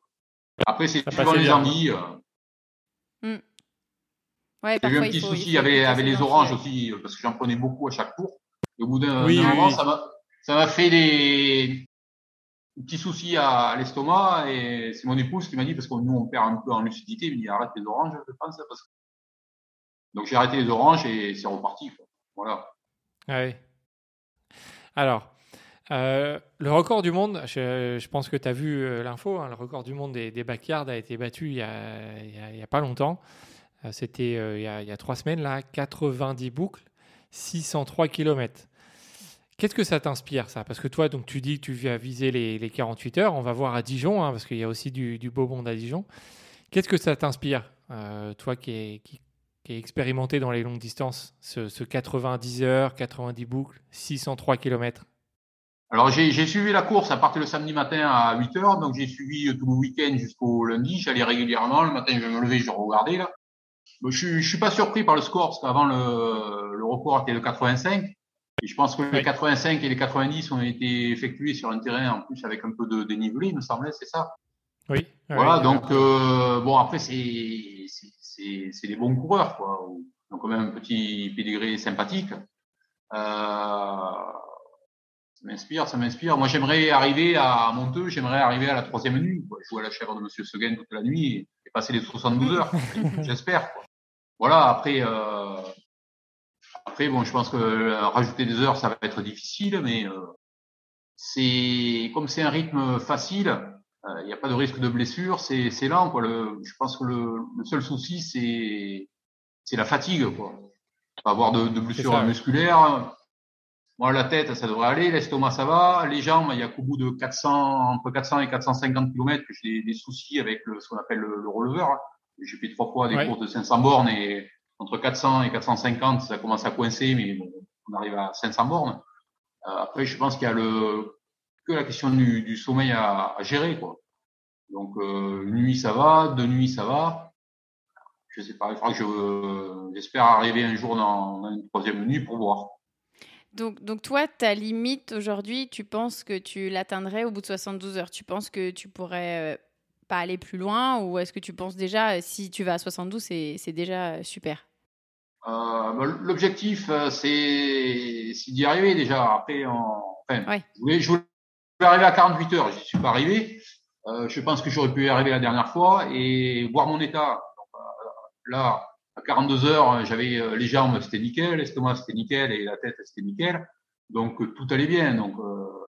Après c'est suivant les envies. euh. Ouais, J'ai eu un petit faut- il souci avec, avec les oranges aussi, parce que j'en prenais beaucoup à chaque tour. Et au bout d'un Oui, d'un oui, moment, oui. ça m'a ça m'a fait des petits soucis à, l'estomac et c'est mon épouse qui m'a dit parce que nous on perd un peu en lucidité, il me dit arrête les oranges, je pense parce que donc j'ai arrêté les oranges et c'est reparti. Quoi. Voilà. Ouais. Alors, euh, le record du monde, je, pense que tu as vu euh, l'info, hein, le record du monde des, backyards a été battu il y a, pas longtemps. Euh, C'était il, y a, il y a trois semaines, là, 90 boucles, 603 km. Qu'est-ce que ça t'inspire, ça? Parce que toi, donc, tu dis que tu vas viser les, les 48 heures. On va voir à Dijon, hein, parce qu'il y a aussi du, du beau monde à Dijon. Qu'est-ce que ça t'inspire, euh, toi qui es, qui, expérimenté dans les longues distances, ce, ce 90 heures, 90 boucles, 603 km Alors j'ai suivi la course à partir le samedi matin à 8 heures, donc j'ai suivi euh, tout le week-end jusqu'au lundi. J'allais régulièrement. Le matin, je vais me lever, je regardais là. Je, je suis pas surpris par le score parce qu'avant le, le record était de 85. Et je pense que les Oui. 85 et les 90 ont été effectués sur un terrain en plus avec un peu de dénivelé, il me semblait, c'est ça? Oui. Voilà, oui, donc euh, bon après c'est c'est- c'est c'est des bons coureurs quoi. Ils ont quand même un petit pédigré sympathique. Euh, ça m'inspire, ça m'inspire. Moi j'aimerais arriver à Monteux, j'aimerais arriver à la troisième nuit. Quoi. Jouer à la chèvre de Monsieur Seguin toute la nuit et, passer les 72 heures. J'espère. quoi. Voilà après. Euh, après bon, je pense que euh, rajouter des heures ça va être difficile, mais euh, c'est comme c'est un rythme facile. Euh, Il n'y a pas de risque de blessure, c'est lent. Quoi. Le, je pense que le, le seul souci, c'est c'est la fatigue. Quoi. Pas avoir de, de blessures ça. Moi, la tête, ça devrait aller. L'estomac, ça va. Les jambes, il y a qu'au bout de 400, entre 400 et 450 km que j'ai des, soucis avec le, ce qu'on appelle le, le releveur. J'ai fait trois fois des Ouais. courses de 500 bornes et entre 400 et 450, ça commence à coincer, mais on arrive à 500 bornes. Euh, après, je pense qu'il y a que la question du, sommeil à, gérer, quoi. Donc, euh, une nuit, ça va, deux nuits, ça va. Je sais pas, il faudra que euh, j'espère arriver un jour dans, dans une troisième nuit pour voir. Donc, donc toi, ta limite aujourd'hui, tu penses que tu l'atteindrais au bout de 72 heures? Tu penses que tu pourrais pas aller plus loin ou est-ce que tu penses déjà, euh, si tu vas à 72, c'est c'est déjà euh, super? Euh, bah, l'objectif, c'est, d'y arriver déjà. Après, en, enfin, Ouais. je, voulais, je voulais arriver à 48 heures, j'y suis pas arrivé. Euh, je pense que j'aurais pu y arriver la dernière fois et voir mon état. Donc, là, à 42 heures, j'avais les jambes, c'était nickel, l'estomac, c'était nickel et la tête, c'était nickel. Donc, tout allait bien. Donc, euh,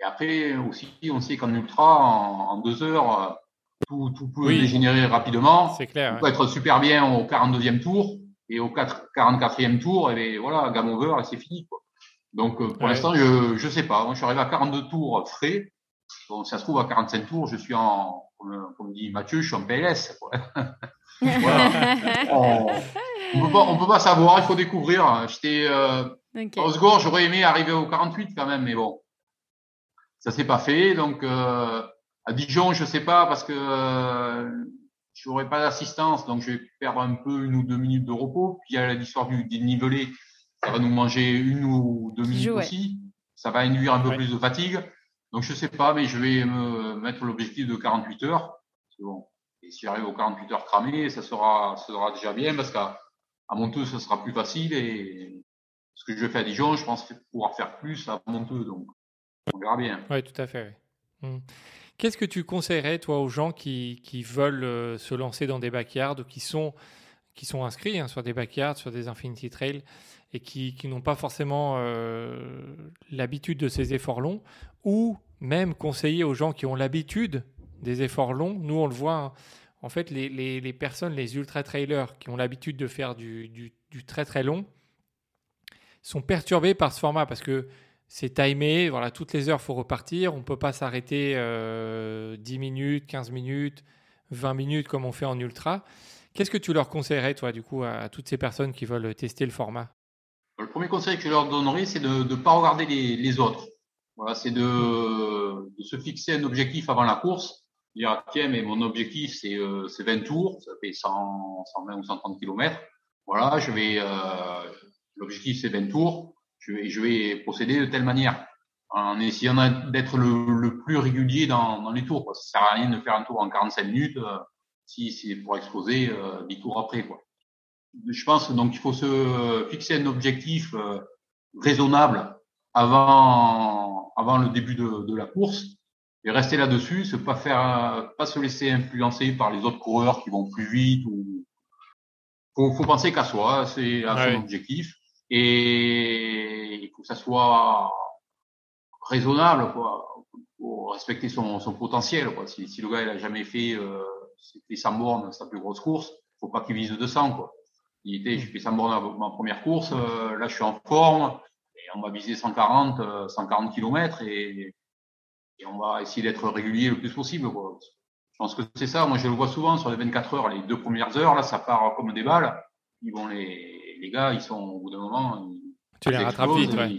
et après aussi, on sait qu'en ultra, en, en deux heures, tout, tout peut Oui. dégénérer rapidement. c'est clair. On ouais. peut être super bien au 42e tour et au 4, 44e tour, et bien, voilà, game over et c'est fini. Quoi. Donc euh, pour Ouais. l'instant, je je sais pas. Moi, je suis arrivé à 42 tours frais. Bon, ça se trouve à 45 tours, je suis en, comme, comme dit Mathieu, je suis en PLS. Quoi. voilà. on, on peut pas, on peut pas savoir, il faut découvrir. J'étais euh, au score, j'aurais aimé arriver au 48 quand même, mais bon, ça s'est pas fait. Donc euh, à Dijon, je sais pas parce que euh, je n'aurai pas d'assistance, donc je vais perdre un peu une ou deux minutes de repos. Puis il y a l'histoire du dénivelé, ça va nous manger une ou deux minutes aussi. Ça va induire un peu plus de fatigue. Donc je sais pas, mais je vais me mettre l'objectif de 48 heures. Bon. Et si j'arrive aux 48 heures cramées, ça sera, ça sera déjà bien parce qu'à à Monteux, ça sera plus facile. Et ce que je fais à Dijon, je pense pouvoir faire plus à Monteux. Donc on verra bien. Oui, tout à fait. Mmh. Qu'est-ce que tu conseillerais, toi, aux gens qui, qui veulent euh, se lancer dans des backyards ou qui sont, qui sont inscrits hein, sur des backyards, sur des Infinity Trail et qui, qui n'ont pas forcément euh, l'habitude de ces efforts longs ou même conseiller aux gens qui ont l'habitude des efforts longs? Nous, on le voit, hein, en fait, les, les, les, personnes, les ultra-trailers qui ont l'habitude de faire du, du, du, très très long sont perturbés par ce format parce que c'est timé, voilà, toutes les heures, faut repartir. On ne peut pas s'arrêter euh, 10 minutes, 15 minutes, 20 minutes comme on fait en ultra. Qu'est-ce que tu leur conseillerais, toi, du coup, à, toutes ces personnes qui veulent tester le format? Le premier conseil que je leur donnerais, c'est de ne pas regarder les, autres. Voilà, c'est de, de, se fixer un objectif avant la course. Dire, tiens, mais mon objectif, c'est euh, 20 tours, ça fait 100, 120 ou 130 km. Voilà, je vais, euh, l'objectif, c'est 20 tours je vais, je vais procéder de telle manière en essayant d'être le, le, plus régulier dans, dans, les tours. Quoi. Ça sert à rien de faire un tour en 45 minutes euh, si c'est pour exploser euh, 10 tours après. Quoi. Je pense donc qu'il faut se fixer un objectif euh, raisonnable avant, avant le début de, de la course et rester là-dessus, se pas faire, pas se laisser influencer par les autres coureurs qui vont plus vite ou faut, faut penser qu'à soi, c'est à son objectif et il faut que ça soit raisonnable quoi, pour respecter son, son potentiel. Quoi. Si, si, le gars il a jamais fait, euh, fait 100 bornes, sa plus grosse course, faut pas qu'il vise 200. Quoi. Il était, j'ai fait 100 bornes à ma première course, euh, là je suis en forme, et on va viser 140, 140 km et, et on va essayer d'être régulier le plus possible. Quoi. Je pense que c'est ça, moi je le vois souvent sur les 24 heures, les deux premières heures, là ça part comme des balles, ils vont les les gars, ils sont au bout d'un moment. Tu les rattrapes vite, ouais.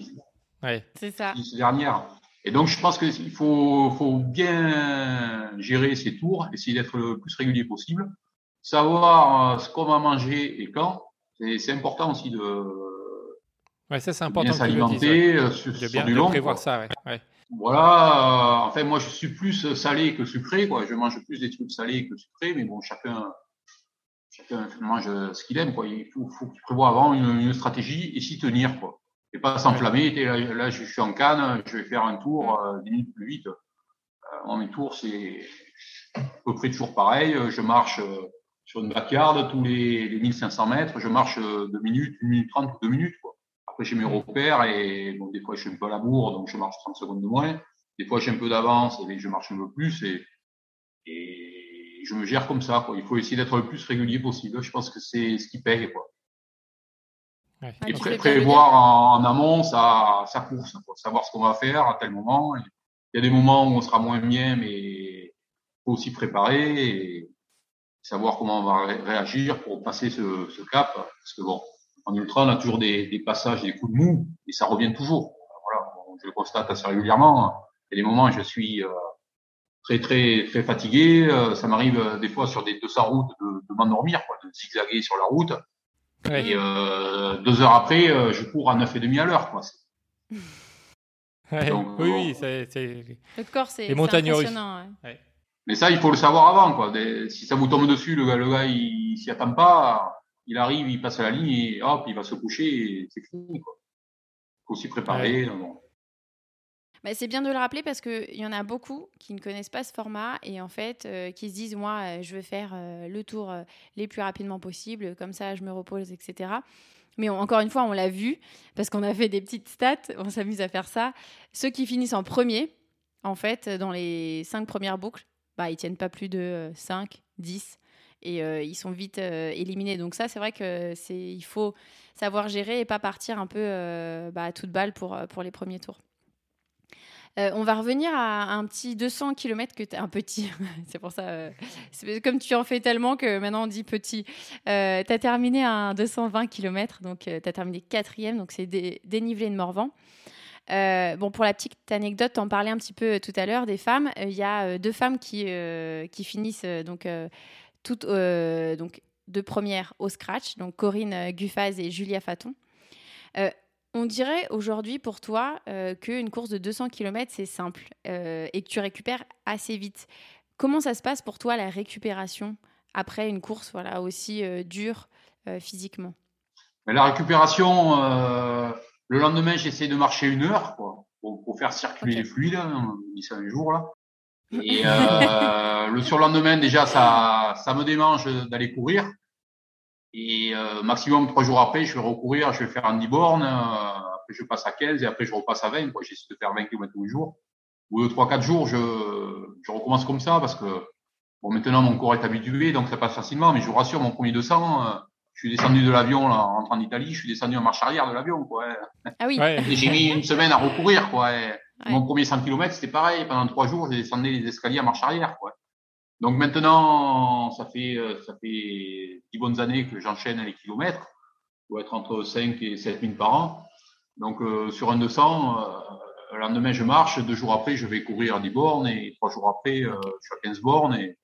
ouais. C'est ça. Dernière. Et donc, je pense qu'il faut, faut bien gérer ses tours, essayer d'être le plus régulier possible, savoir euh, ce qu'on va manger et quand. C'est important aussi de. Ouais, ça c'est important. Bien s'alimenter ouais. sur, de bien, sur du long. prévoir ça, ouais. ouais. Voilà. Euh, en fait, moi, je suis plus salé que sucré, quoi. Je mange plus des trucs salés que sucrés, mais bon, chacun, chacun mange ce qu'il aime, quoi. Il faut, faut prévoir avant une, une, stratégie et s'y tenir, quoi. Et pas s'enflammer. Là, là, je suis en canne, je vais faire un tour euh, 10 minutes plus vite. Euh, mes tours, c'est à peu près toujours pareil. Je marche euh, sur une backyard tous les, les 1500 mètres. Je marche 2 euh, minutes, 1 minute 30 ou 2 minutes, quoi. Après, j'ai mes repères et bon, des fois, je suis un peu à la bourre, donc je marche 30 secondes de moins. Des fois, j'ai un peu d'avance et je marche un peu plus et, et je me gère comme ça. Quoi. Il faut essayer d'être le plus régulier possible. Je pense que c'est ce qui paye. Quoi. Ouais. Et pré prévoir en, en, amont sa, sa course, quoi. savoir ce qu'on va faire à tel moment. Et il y a des moments où on sera moins bien, mais il faut aussi préparer et savoir comment on va ré réagir pour passer ce, ce, cap. Parce que bon, en ultra, on a toujours des, des, passages, des coups de mou, et ça revient toujours. Voilà, je le constate assez régulièrement. Il y a des moments où je suis euh, très très très fatigué. Euh, ça m'arrive euh, des fois sur des 200 routes de, de m'endormir, de zigzaguer sur la route. Ouais. Et euh, deux heures après, euh, je cours à 9 et demi à l'heure. Quoi. Ouais, Donc, oui, bon, oui, c'est, le corps, c'est, les montagnes russes. Ouais. Mais ça, il faut le savoir avant. Quoi. Des, si ça vous tombe dessus, le gars, le gars, il, il s'y attend pas. Il arrive, il passe à la ligne et hop, il va se coucher et c'est fini. Quoi. Il faut s'y préparer. Bon. Bah, c'est bien de le rappeler parce qu'il y en a beaucoup qui ne connaissent pas ce format et en fait euh, qui se disent moi euh, je veux faire euh, le tour les plus rapidement possible, comme ça je me repose, etc. Mais encore une fois, on l'a vu parce qu'on a fait des petites stats, on s'amuse à faire ça. Ceux qui finissent en premier, en fait, dans les cinq premières boucles, bah, ils tiennent pas plus de 5, 10 et ils sont vite éliminés. Donc ça, c'est vrai que c'est il faut savoir gérer et pas partir un peu bah, à toute balle pour, pour les premiers tours. Euh, on va revenir à un petit 200 km que tu un petit. c'est pour ça. Euh, comme tu en fais tellement que maintenant on dit petit. Euh, tu as terminé un 220 km, donc tu as terminé quatrième, donc c'est dé dénivelé de Morvan. Euh, bon, pour la petite anecdote, t'en parlais un petit peu tout à l'heure des femmes. Il y a deux femmes qui, qui finissent donc toutes donc deux premières au scratch, donc Corinne Guffaz et Julia Faton. On dirait aujourd'hui pour toi qu'une course de 200 km, c'est simple et que tu récupères assez vite. Comment ça se passe pour toi la récupération après une course voilà, aussi dure physiquement? La récupération, le lendemain, j'essaie de marcher une heure pour, faire circuler les fluides. Hein, on dit ça un jour là. Et euh, le surlendemain, déjà, ça, ça me démange d'aller courir. Et euh, maximum trois jours après, je vais recourir, je vais faire un 10 bornes, euh, après je passe à 15 et après je repasse à 20. J'essaie de faire 20 km tous les jours. Ou deux, trois, quatre jours, je, je recommence comme ça parce que bon, maintenant mon corps est habitué, donc ça passe facilement. Mais je vous rassure, mon premier 200, euh, je suis descendu de l'avion là, en rentrant en Italie, je suis descendu en marche arrière de l'avion. Quoi. Ah oui. Et j'ai mis une semaine à recourir. Quoi. Mon premier 100 km, c'était pareil. Pendant trois jours, j'ai descendu les escaliers en marche arrière. Quoi. Donc maintenant, ça fait euh, ça fait dix bonnes années que j'enchaîne les kilomètres. Je dois être entre 5 et 7 000 par an. Donc euh, sur un 200, euh, le lendemain je marche, deux jours après je vais courir 10 bornes et trois jours après je suis à 15 bornes et,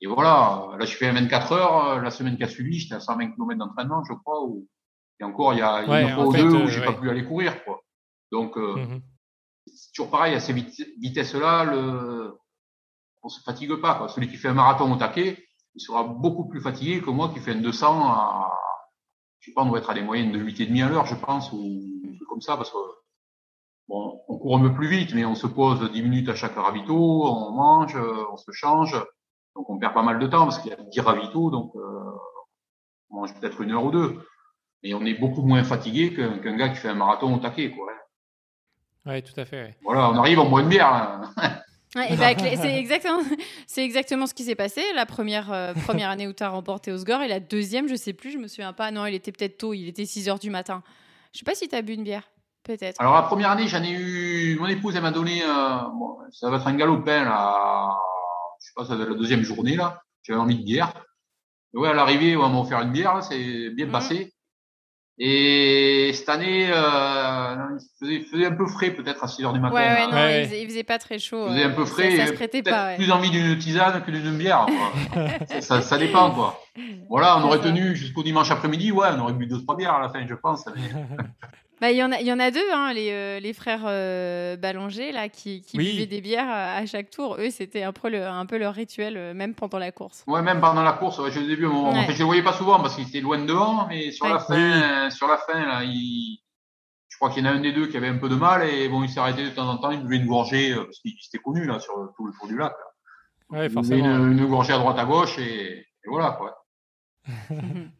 et voilà. Là je fais 24 heures. La semaine qui a suivi, j'étais à 120 km d'entraînement, je crois. Et encore il y a, une fois ou deux où j'ai pas pu aller courir. Quoi. Donc mmh c'est toujours pareil, à ces vitesses-là, le... on se fatigue pas. Quoi. Celui qui fait un marathon au taquet, il sera beaucoup plus fatigué que moi qui fais un 200 à, je sais pas, on doit être à des moyennes de 8,5 à l'heure, je pense, ou comme ça, parce que bon, on court un peu plus vite, mais on se pose 10 minutes à chaque ravito, on mange, on se change, donc on perd pas mal de temps parce qu'il y a 10 ravitaux, donc euh, on mange peut-être une heure ou deux. Mais on est beaucoup moins fatigué qu'un gars qui fait un marathon au taquet, quoi. Oui, tout à fait. Voilà, on arrive, en boit une bière. Ouais, bah, c'est exactement, c'est exactement ce qui s'est passé. La première, euh, première année où tu as remporté Osgore et la deuxième, je sais plus, je me souviens pas. Non, il était peut-être tôt, il était 6 heures du matin. Je sais pas si tu as bu une bière, peut-être. Alors la première année, j'en ai eu. Mon épouse, elle m'a donné. Euh, bon, ça va être un galopin là. Je sais pas, ça va être la deuxième journée là. J'avais envie de bière. Et ouais, à l'arrivée, on m'a offert une bière. C'est bien mmh. passé. Et cette année, euh, il, faisait, un peu frais peut-être à 6 heures du matin. Ouais, ouais, non, Il, faisait, faisait, pas très chaud. Il faisait un peu frais. Ça, ça se prêtait pas. Plus envie d'une tisane que d'une bière. ça, ça, dépend quoi. Voilà, on aurait tenu jusqu'au dimanche après-midi. Ouais, on aurait bu deux trois bières à la fin, je pense. Bah, il y en a, il y en a deux, hein, les, euh, les frères euh, Ballanger là, qui, qui buvaient des bières à, chaque tour. Eux, c'était un peu, le, un peu leur rituel, euh, même pendant la course. Ouais, même pendant la course. Ouais, je vu. Ouais. je le voyais pas souvent parce qu'il était loin de devant, mais sur la fin, sur la fin, là, il... je crois qu'il y en a un des deux qui avait un peu de mal et bon, il s'est arrêté de temps en temps. Il buvait une gorgée parce qu'il était connu là sur tout le tour du lac. Là. Ouais, forcément. Une, une, gorgée à droite à gauche et, et voilà quoi.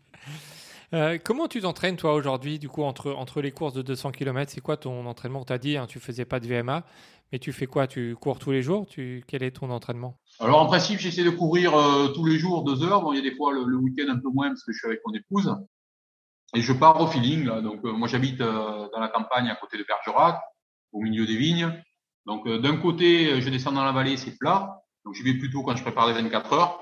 Euh, comment tu t'entraînes toi aujourd'hui du coup entre, entre les courses de 200 km C'est quoi ton entraînement? Tu as dit, hein, tu faisais pas de VMA, mais tu fais quoi? Tu cours tous les jours? Tu... Quel est ton entraînement? Alors en principe, j'essaie de courir euh, tous les jours deux heures. Bon, il y a des fois le, week-end un peu moins parce que je suis avec mon épouse. Et je pars au feeling. Donc euh, moi j'habite dans la campagne à côté de Bergerac, au milieu des vignes. Donc d'un côté, je descends dans la vallée, c'est plat. Donc j'y vais plutôt quand je prépare les 24 heures.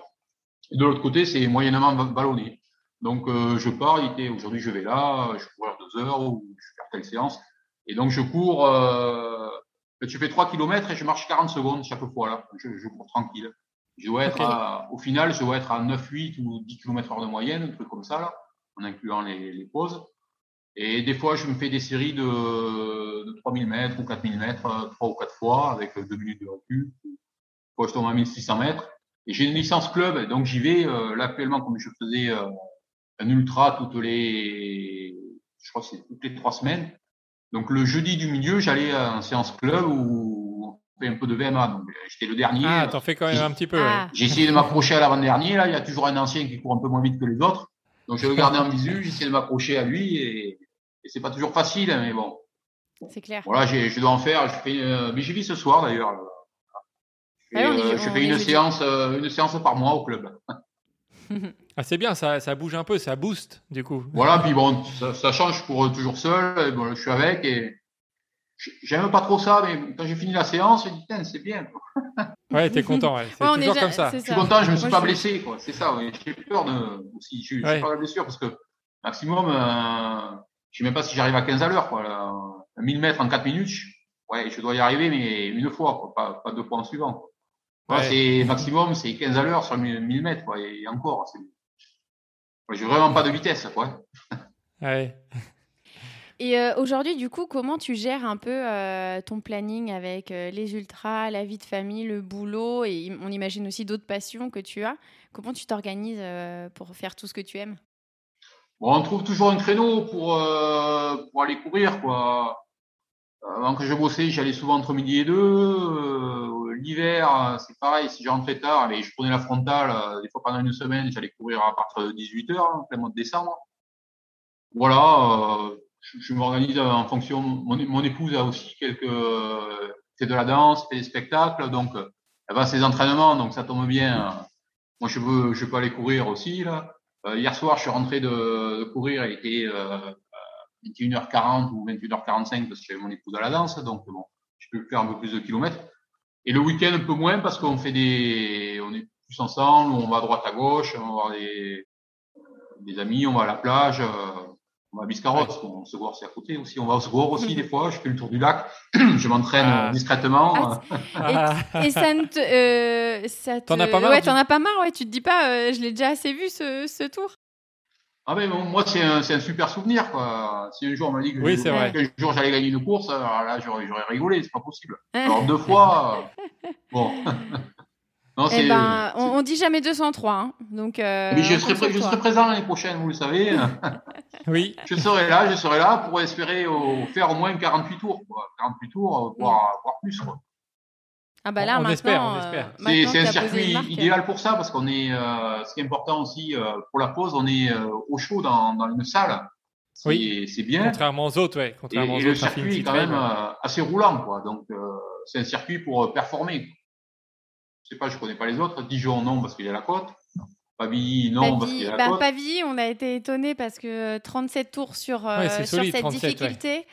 Et de l'autre côté, c'est moyennement ballonné. Donc euh, je pars, aujourd'hui je vais là, je cours deux heures ou je fais telle séance. Et donc je cours, euh, tu fais 3 km et je marche 40 secondes chaque fois là. Je, je cours tranquille. Je dois être à, au final, je dois être à 9, 8 ou 10 km heure de moyenne, un truc comme ça là, en incluant les, les pauses. Et des fois, je me fais des séries de, de 3000 mètres ou 4000 mètres, trois ou quatre fois, avec deux minutes de recul. Fois, je tombe à 1600 mètres. Et j'ai une licence club, donc j'y vais. Euh, là, actuellement, comme je faisais euh, un ultra toutes les, je crois que c'est toutes les trois semaines. Donc le jeudi du milieu, j'allais en séance club où on fait un peu de VMA. Donc j'étais le dernier. Ah, t'en fais quand même un petit peu. Ah. J'ai essayé de m'approcher à l'avant-dernier. Là, il y a toujours un ancien qui court un peu moins vite que les autres. Donc je le gardais en visu, j'ai essayé de m'approcher à lui et, et c'est pas toujours facile, mais bon. C'est clair. Voilà, je dois en faire. Je fais, euh, mais j'y vis ce soir d'ailleurs. Je fais, ah euh, je fais une séance, euh, une séance par mois au club. Ah, c'est bien, ça, ça bouge un peu, ça booste du coup. Voilà, puis bon, ça, ça change pour toujours seul. bon, je suis avec et j'aime pas trop ça, mais quand j'ai fini la séance, je dis c'est bien. ouais, t'es content, ouais. c'est toujours comme ça. Je suis content, je me suis pas blessé, quoi. C'est ça, ouais. J'ai peur de aussi, je, suis pas la blessure parce que maximum, euh, je sais même pas si j'arrive à 15 à l'heure, quoi. Là, 1000 mètres en 4 minutes, ouais, je dois y arriver, mais une fois, quoi, pas, pas deux fois en suivant. Quoi. Ouais, c'est maximum, c'est 15 à l'heure sur 1000 mètres, quoi, et encore. J'ai vraiment pas de vitesse, quoi. Ouais. Et euh, aujourd'hui, du coup, comment tu gères un peu euh, ton planning avec euh, les ultras, la vie de famille, le boulot et on imagine aussi d'autres passions que tu as? Comment tu t'organises pour faire tout ce que tu aimes? Bon, On trouve toujours un créneau pour, pour aller courir. Quoi. Avant que je bossais, j'allais souvent entre midi et deux. L'hiver, c'est pareil, si je tard, je prenais la frontale. des fois pendant une semaine, j'allais courir à partir de 18 h en plein mois de décembre. Voilà je, m'organise en fonction. Mon, épouse a aussi quelques fait de la danse, fait des spectacles, donc elle va à ses entraînements, donc ça tombe bien. Moi, je veux, je peux aller courir aussi là. Euh, hier soir, je suis rentré de, courir, il était euh, 21h40 ou 21h45 parce que j'avais mon épouse à la danse, donc bon, je peux faire un peu plus de kilomètres. Et le week-end un peu moins parce qu'on fait des, on est plus ensemble, on va à droite à gauche, on va voir des, des amis, on va à la plage. Euh, on va à Biscarrosse, on se voit c'est à côté aussi. On va au secours aussi des fois. Je fais le tour du lac. je m'entraîne ah. discrètement. Ah, et, ça ne te, euh, ça T'en as pas marre Ouais, t'en as pas marre. Ouais, tu te dis pas, euh, je l'ai déjà assez vu ce, ce tour? Ah mais moi c'est un, un, super souvenir quoi. Si un jour on m'a dit que, oui, jour j'allais gagner une course, alors là j'aurais rigolé, c'est pas possible. Alors deux fois, bon. Eh ben, on, on, dit jamais 203. Hein. Donc, euh, Mais je serai, je serai présent l'année prochaine, vous le savez. oui. Je serai là, je serai là pour espérer faire au moins 48 tours. Quoi. 48 tours, voire, voire plus. Quoi. Ah bah là, on, espère, on espère. Euh, c'est un circuit idéal pour ça parce qu'on est, euh, ce qui est important aussi euh, pour la pause, on est euh, au chaud dans, dans une salle. Oui, c'est bien. Contrairement aux autres, ouais. Contrairement et, aux et autres le circuit est quand même assez roulant, quoi. Donc c'est un circuit pour performer je sais pas, je connais pas les autres. Dijon, non, parce qu'il y a la côte. Pavilly, non, parce qu'il y a la bah, côte. Pavilly, on a été étonné parce que 37 tours sur, euh, sur cette difficulté.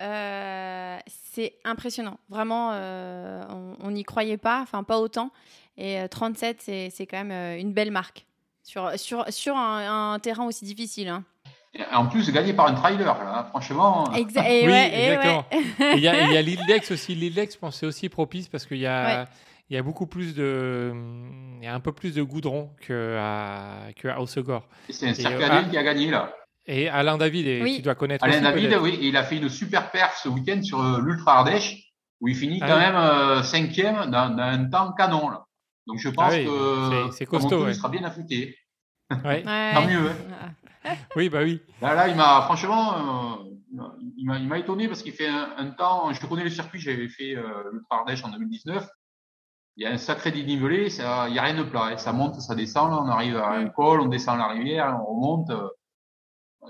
Euh, c'est impressionnant. Vraiment, euh, on n'y croyait pas, enfin pas autant. Et 37, c'est quand même une belle marque sur, sur, sur un, terrain aussi difficile. Hein. En plus, gagné par un trailer, là, hein, franchement. Exa oui, exactement. Il y a, l'île d'Aix aussi. L'île d'Aix, je pense, c'est aussi propice parce qu'il y a, il y a beaucoup plus de, il y a un peu plus de goudron que à, que à Osegor. C'est un circuit qui a gagné là. Et Alain David, et tu dois connaître. Alain David, oui, il a fait une super perf ce week-end sur euh, l'Ultra Ardèche, où il finit ah quand même euh, cinquième dans, un temps canon là. Donc je pense ah que c'est costaud, il sera bien affûté. Ouais. Tant mieux. Hein. oui, bah oui. Là, là, il m'a franchement, euh, il m'a étonné parce qu'il fait un, temps. Je connais le circuit, j'avais fait euh, l'Ultra Ardèche en 2019 il y a un sacré dénivelé, il n'y a rien de plat. Hein. Ça monte, ça descend, là, on arrive à un col, on descend la rivière, on remonte euh,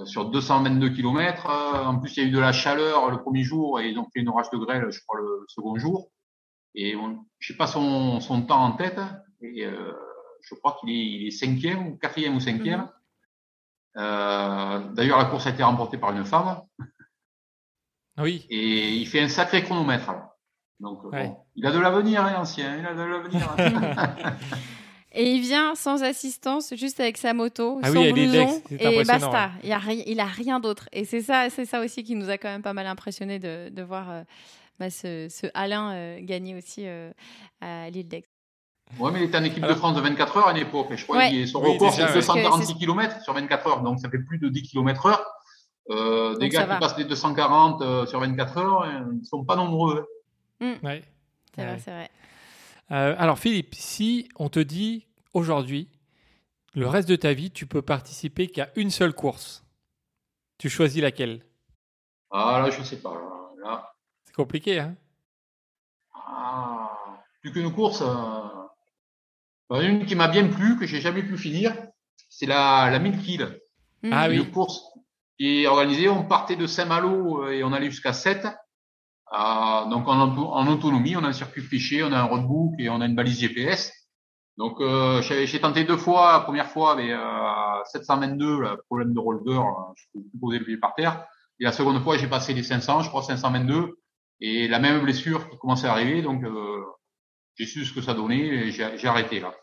sur 222 km. Euh, en plus, il y a eu de la chaleur le premier jour et ils ont fait une orage de grêle, je crois, le second jour. Et bon, je sais pas son, son temps en tête, et euh, je crois qu'il est, il est cinquième ou quatrième ou cinquième. Mm-hmm. Euh, D'ailleurs, la course a été remportée par une femme. Oui. Et il fait un sacré chronomètre. Donc, bon, il a de l'avenir, hein, ancien. Il a de l'avenir. et il vient sans assistance, juste avec sa moto, ah son oui, blouson, et basta. Il, a il a rien d'autre. Et c'est ça, c'est ça aussi qui nous a quand même pas mal impressionné de, de voir euh, bah, ce, ce, Alain euh, gagner aussi euh, à l'île d'Aix. Oui, mais il est en équipe de France de 24 heures à une époque. je crois que son record, c'est 246 km sur 24 heures. Donc, ça fait plus de 10 km heure. Euh, des gars qui passent les 240 sur 24 heures, ils ne sont pas nombreux. Mm. C'est vrai, c'est vrai. Euh, alors Philippe, si on te dit aujourd'hui, le reste de ta vie, tu peux participer qu'à une seule course, tu choisis laquelle? Ah là, je sais pas. Là. C'est compliqué, hein? Ah, plus qu'une course. Euh... Une qui m'a bien plu, que j'ai jamais pu finir, c'est la, la 1000 kills. Ah oui. Une course qui est organisée. On partait de Saint-Malo euh, et on allait jusqu'à 7. Euh, donc en, en, autonomie, on a un circuit fichier, on a un roadbook et on a une balise GPS. Donc euh, j'ai tenté deux fois. La première fois avec euh, 722, le problème de roller, euh, je peux plus poser le pied par terre. Et la seconde fois, j'ai passé les 500, je crois 522, et la même blessure qui commençait à arriver. Donc euh, j'ai su ce que ça donnait et j'ai arrêté là.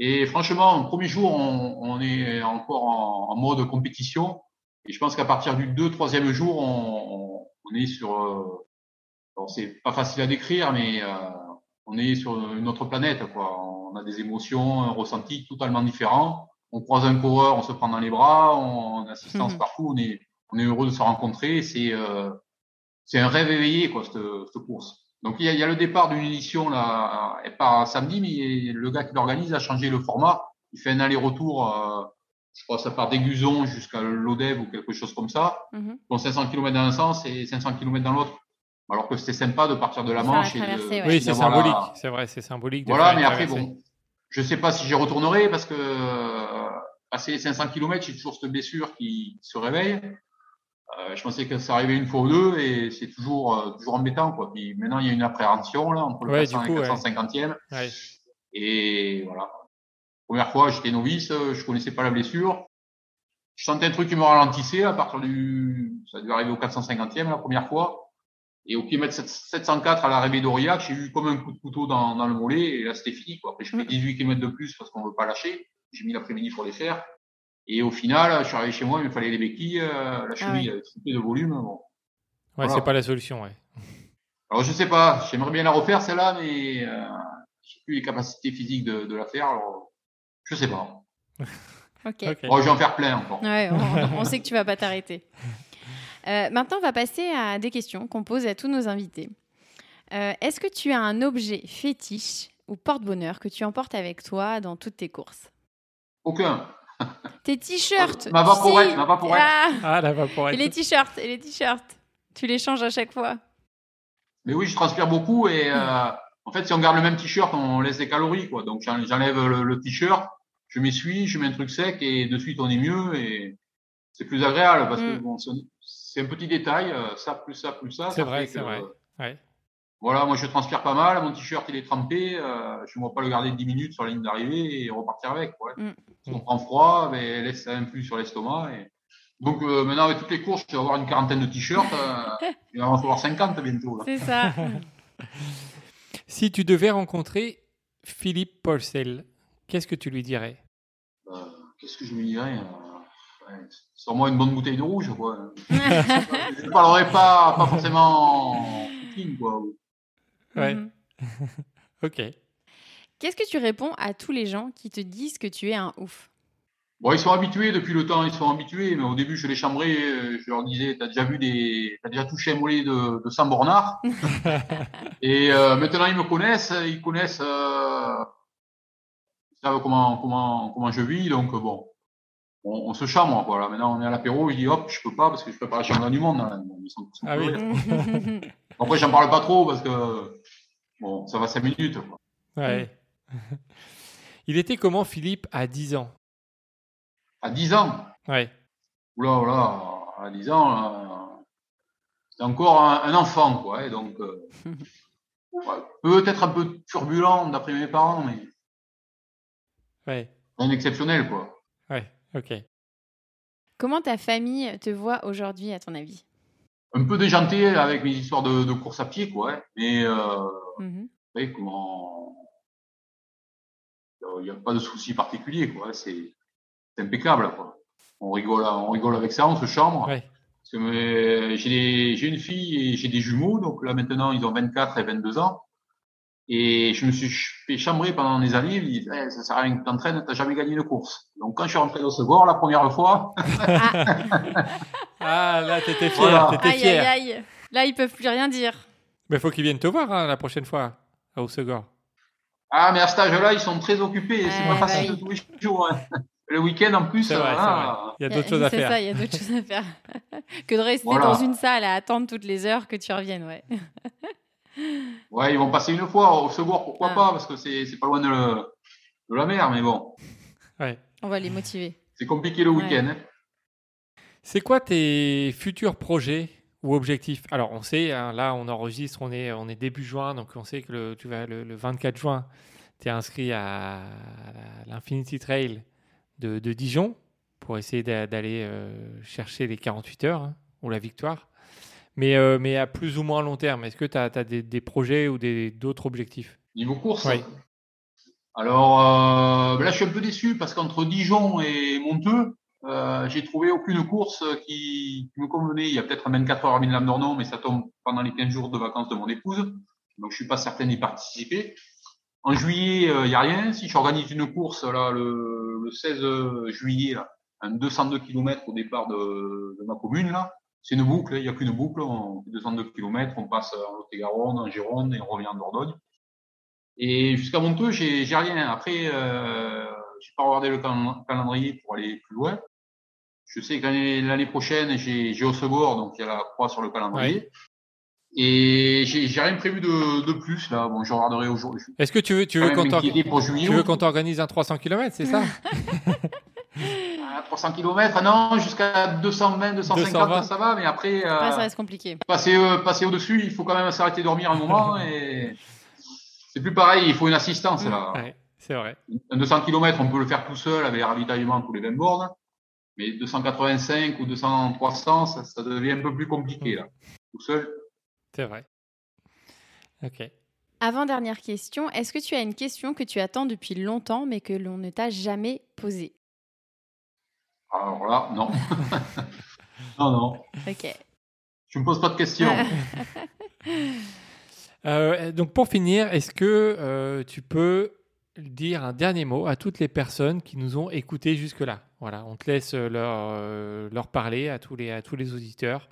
Et franchement, au premier jour, on, on est encore en, mode compétition. Et je pense qu'à partir du deux, troisième jour, on, on est sur, euh, c'est pas facile à décrire, mais euh, on est sur une autre planète, quoi. On a des émotions, un ressenti totalement différent. On croise un coureur, on se prend dans les bras, on a assistance Mhm. partout, on est, on est heureux de se rencontrer. C'est, euh, c'est un rêve éveillé, quoi, cette, cette course. Donc il y a, il y a le départ d'une édition là, et pas samedi, mais le gars qui l'organise a changé le format. Il fait un aller-retour, euh, je crois ça part d'Aiguzon jusqu'à l'Odève ou quelque chose comme ça. Mhm. Bon, 500 km dans un sens et 500 km dans l'autre. Alors que c'était sympa de partir de la Manche et de, ouais. Oui, c'est la- symbolique. C'est vrai, c'est symbolique. de Voilà, mais après, bon, je sais pas si j'y retournerai parce que euh, passer les 500 km, j'ai toujours cette blessure qui se réveille. Euh, je pensais que ça arrivait une fois ou deux et c'est toujours euh, toujours embêtant quoi. Puis maintenant il y a une appréhension là entre le Ouais, 400 du coup, et ouais. 450e Ouais. et voilà. Première fois, j'étais novice, euh, je connaissais pas la blessure. Je sentais un truc qui me ralentissait à partir du ça a dû arriver au 450e la première fois. Et au kilomètre 7- 704 à l'arrivée d'Aurillac, j'ai eu comme un coup de couteau dans, dans le mollet et là c'était fini quoi. Après je fais 18 km de plus parce qu'on veut pas lâcher. J'ai mis l'après-midi pour les faire. Et au final, je suis arrivé chez moi, il me fallait les béquilles, euh, la cheville avait triplé de volume. Bon. Ouais, Voilà. c'est pas la solution. Ouais. Alors je sais pas, j'aimerais bien la refaire celle-là, mais euh, j'ai plus les capacités physiques de, de la faire. Alors je sais pas. Ok. Ok. Bon, je vais en faire plein encore. Ouais, on, on sait que tu vas pas t'arrêter. Euh, maintenant, on va passer à des questions qu'on pose à tous nos invités. Euh, Est-ce que tu as un objet fétiche ou porte-bonheur que tu emportes avec toi dans toutes tes courses? Aucun. Tes t-shirts Ma vaporette, si. ma vaporette. Ah Ah, la vaporette. Et les t-shirts, et les t-shirts. Tu les changes à chaque fois. Mais oui, je transpire beaucoup et euh, en fait, si on garde le même t-shirt, on laisse des calories quoi. Donc j'en- j'enlève le, le t-shirt, je m'essuie, je mets un truc sec et de suite on est mieux et c'est plus agréable parce que Mm. bon, c'est un petit détail, euh, ça plus ça plus ça. C'est vrai, c'est vrai. euh, Ouais. Voilà, moi je transpire pas mal, mon t-shirt il est trempé, euh, je ne vais pas le garder 10 minutes sur la ligne d'arrivée et repartir avec. Ouais. Mm. Si on prend froid, mais laisse ça influe sur l'estomac. Et... Donc euh, maintenant avec toutes les courses, je vais avoir une quarantaine de t-shirts, euh, il va en falloir 50 bientôt. Là. C'est ça. Si tu devais rencontrer Philippe Porcel, qu'est-ce que tu lui dirais? Euh, Qu'est-ce que je lui dirais Sors-moi une bonne bouteille de rouge, quoi. je ne parlerai pas, pas forcément cooking, quoi. Ouais. Mhm. Ok. Qu'est-ce que tu réponds à tous les gens qui te disent que tu es un ouf? Bon, ils sont habitués depuis le temps, ils sont habitués, mais au début, je les chambrais, euh, je leur disais, t'as déjà vu des, t'as déjà touché un mollet de, de 100 bornards. Et euh, maintenant, ils me connaissent, ils connaissent, euh, ils savent comment, comment, comment je vis, donc bon, on, on se chambre, voilà. Maintenant, on est à l'apéro, je dis, hop, je peux pas parce que je prépare la chambre du monde. hein. Bon, Ah oui. Après, j'en parle pas trop parce que, bon, ça va 5 minutes, quoi. Ouais. Il était comment Philippe à 10 ans? À 10 ans, Ouais. Oula, oula, à 10 ans, euh, c'est encore un, un enfant, quoi. Et donc, euh, ouais, peut-être un peu turbulent d'après mes parents, mais Ouais. rien d'exceptionnel, quoi. Ouais. Ok. Comment ta famille te voit aujourd'hui, à ton avis? Un peu déjanté avec mes histoires de, de course à pied, quoi. hein. Mais, euh, vous savez comment, il n'y a pas de souci particulier, quoi. C'est impeccable, quoi. On rigole, on rigole avec ça, on se chambre. Ouais. Parce que euh, j'ai des- j'ai une fille et j'ai des jumeaux, donc là maintenant ils ont 24 et 22 ans. Et je me suis fait chambrer pendant des années, ils me disent Eh, ça sert à rien que t'entraînes, t'as jamais gagné une course. Donc quand je suis rentré au second la première fois, Ah, là, t'étais fier. Voilà. T'étais Aïe, fier. aïe, aïe. Là, ils peuvent plus rien dire. Mais faut qu'ils viennent te voir hein, la prochaine fois à Haussegor. ah mais à cet âge-là ils sont très occupés, c'est pas bah facile de tous les jours. hein. Le week-end en plus, vrai, ah, Il y a d'autres choses à C'est faire. ça, il y a d'autres choses à faire. que de rester Voilà. dans une salle à attendre toutes les heures que tu reviennes, ouais. ouais ils vont passer une fois au second, pourquoi Ah. pas, parce que c'est c'est pas loin de, le- de la mer, mais bon, Ouais. On va les motiver. c'est compliqué le Ouais. week-end. hein. C'est quoi tes futurs projets ou objectifs? Alors, on sait, hein, là, on enregistre, on est, on est début juin, donc on sait que le, tu vas, le, le 24 juin, tu es inscrit à, l'Infinity Trail de, de Dijon pour essayer d'a- d'aller euh, chercher les 48 heures hein, ou la victoire. Mais, euh, mais à plus ou moins long terme, est-ce que tu as, des, des projets ou d'autres objectifs? Niveau course? Oui. Alors euh, ben là, je suis un peu déçu parce qu'entre Dijon et Monteux, euh, j'ai trouvé aucune course qui, qui me convenait. Il y a peut-être un 24 heures à Minlam Dornon, mais ça tombe pendant les 15 jours de vacances de mon épouse. donc je suis pas certain d'y participer. En juillet, il n'y a rien. Si j'organise une course là le, le 16 juillet, là, un 202 km au départ de, de ma commune là, c'est une boucle, il n'y a qu'une boucle, on fait 202 km, on passe en Lot-et-Garonne, en Gironde et on revient en Dordogne. Et jusqu'à Monteux, j'ai, j'ai rien. Après, euh, j'ai pas regardé le calendrier pour aller plus loin. Je sais que l'année, l'année prochaine, j'ai, j'ai Osegor, donc il y a la croix sur le calendrier. Et j'ai, j'ai rien prévu de, de plus là. Bon, je regarderai aujourd'hui. Est-ce que tu veux, tu veux qu'on, tu veux qu'on t'organise un 300 km, c'est ça? 300 km, non, jusqu'à 220, 250, ça va, mais après. Euh, ça reste compliqué. Passer, euh, passer au-dessus, il faut quand même s'arrêter de dormir un moment et c'est plus pareil, il faut une assistance là. c'est vrai. Un 200 km, on peut le faire tout seul avec ravitaillement tous les 20 bornes, mais 285 ou 200, 300, ça, ça devient un peu plus compliqué là, tout seul. C'est vrai. Ok. Avant-dernière question, est-ce que tu as une question que tu attends depuis longtemps mais que l'on ne t'a jamais posée? Alors là, non. non, non. Ok. Je me pose pas de questions. Euh, donc pour finir, est-ce que euh, tu peux dire un dernier mot à toutes les personnes qui nous ont écoutés jusque-là? Voilà, on te laisse leur, euh, leur parler à tous les, à tous les auditeurs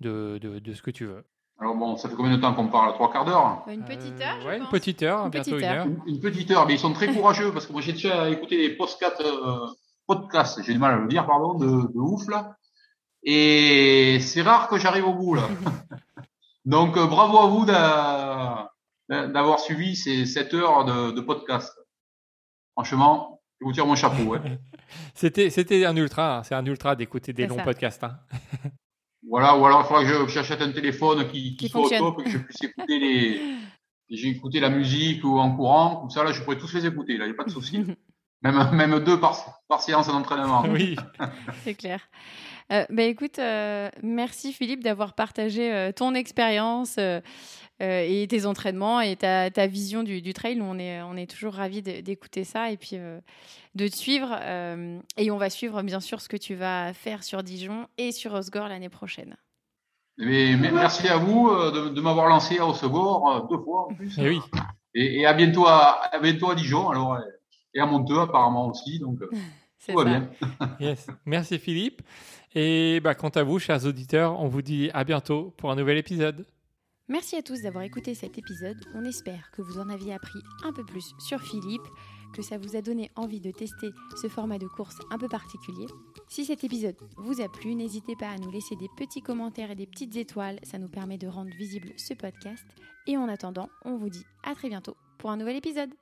de, de, de, ce que tu veux. Alors bon, ça fait combien de temps qu'on parle? Trois quarts d'heure? Une petite heure Ouais, une petite heure, une bientôt petite une heure. Une, petite heure, mais ils sont très courageux parce que moi j'ai déjà écouté les podcasts podcast, j'ai du mal à le dire, pardon, de, de ouf là. Et c'est rare que j'arrive au bout là. Donc euh, bravo à vous d'avoir suivi ces 7 heures de, de, podcast. Franchement, je vous tire mon chapeau. Ouais. c'était c'était un ultra, hein. c'est un ultra d'écouter des longs ça. podcasts. Hein. voilà, ou alors il faudra que j'achète un téléphone qui, qui, qui soit fonctionne. au top et que je puisse écouter les. J'ai écouté la musique ou en courant, comme ça là, je pourrais tous les écouter. Là, il n'y a pas de souci. Même, même deux par, par séance d'entraînement. Oui, c'est clair. Euh, bah, écoute, euh, merci Philippe d'avoir partagé euh, ton expérience euh, et tes entraînements et ta, ta vision du, du, trail. On est, on est toujours ravis d'écouter ça et puis de te suivre. et on va suivre bien sûr ce que tu vas faire sur Dijon et sur Osgore l'année prochaine. Mais, merci à vous de, de m'avoir lancé à Osgore deux fois en plus. Et, Eh oui. et, et à, bientôt à, à bientôt à Dijon. Alors, et à Monteux apparemment aussi. Donc tout va bien. yes. Merci Philippe. Et bah, quant à vous, chers auditeurs, on vous dit à bientôt pour un nouvel épisode. Merci à tous d'avoir écouté cet épisode. On espère que vous en aviez appris un peu plus sur Philippe, que ça vous a donné envie de tester ce format de course un peu particulier. Si cet épisode vous a plu, n'hésitez pas à nous laisser des petits commentaires et des petites étoiles, ça nous permet de rendre visible ce podcast. Et en attendant, on vous dit à très bientôt pour un nouvel épisode.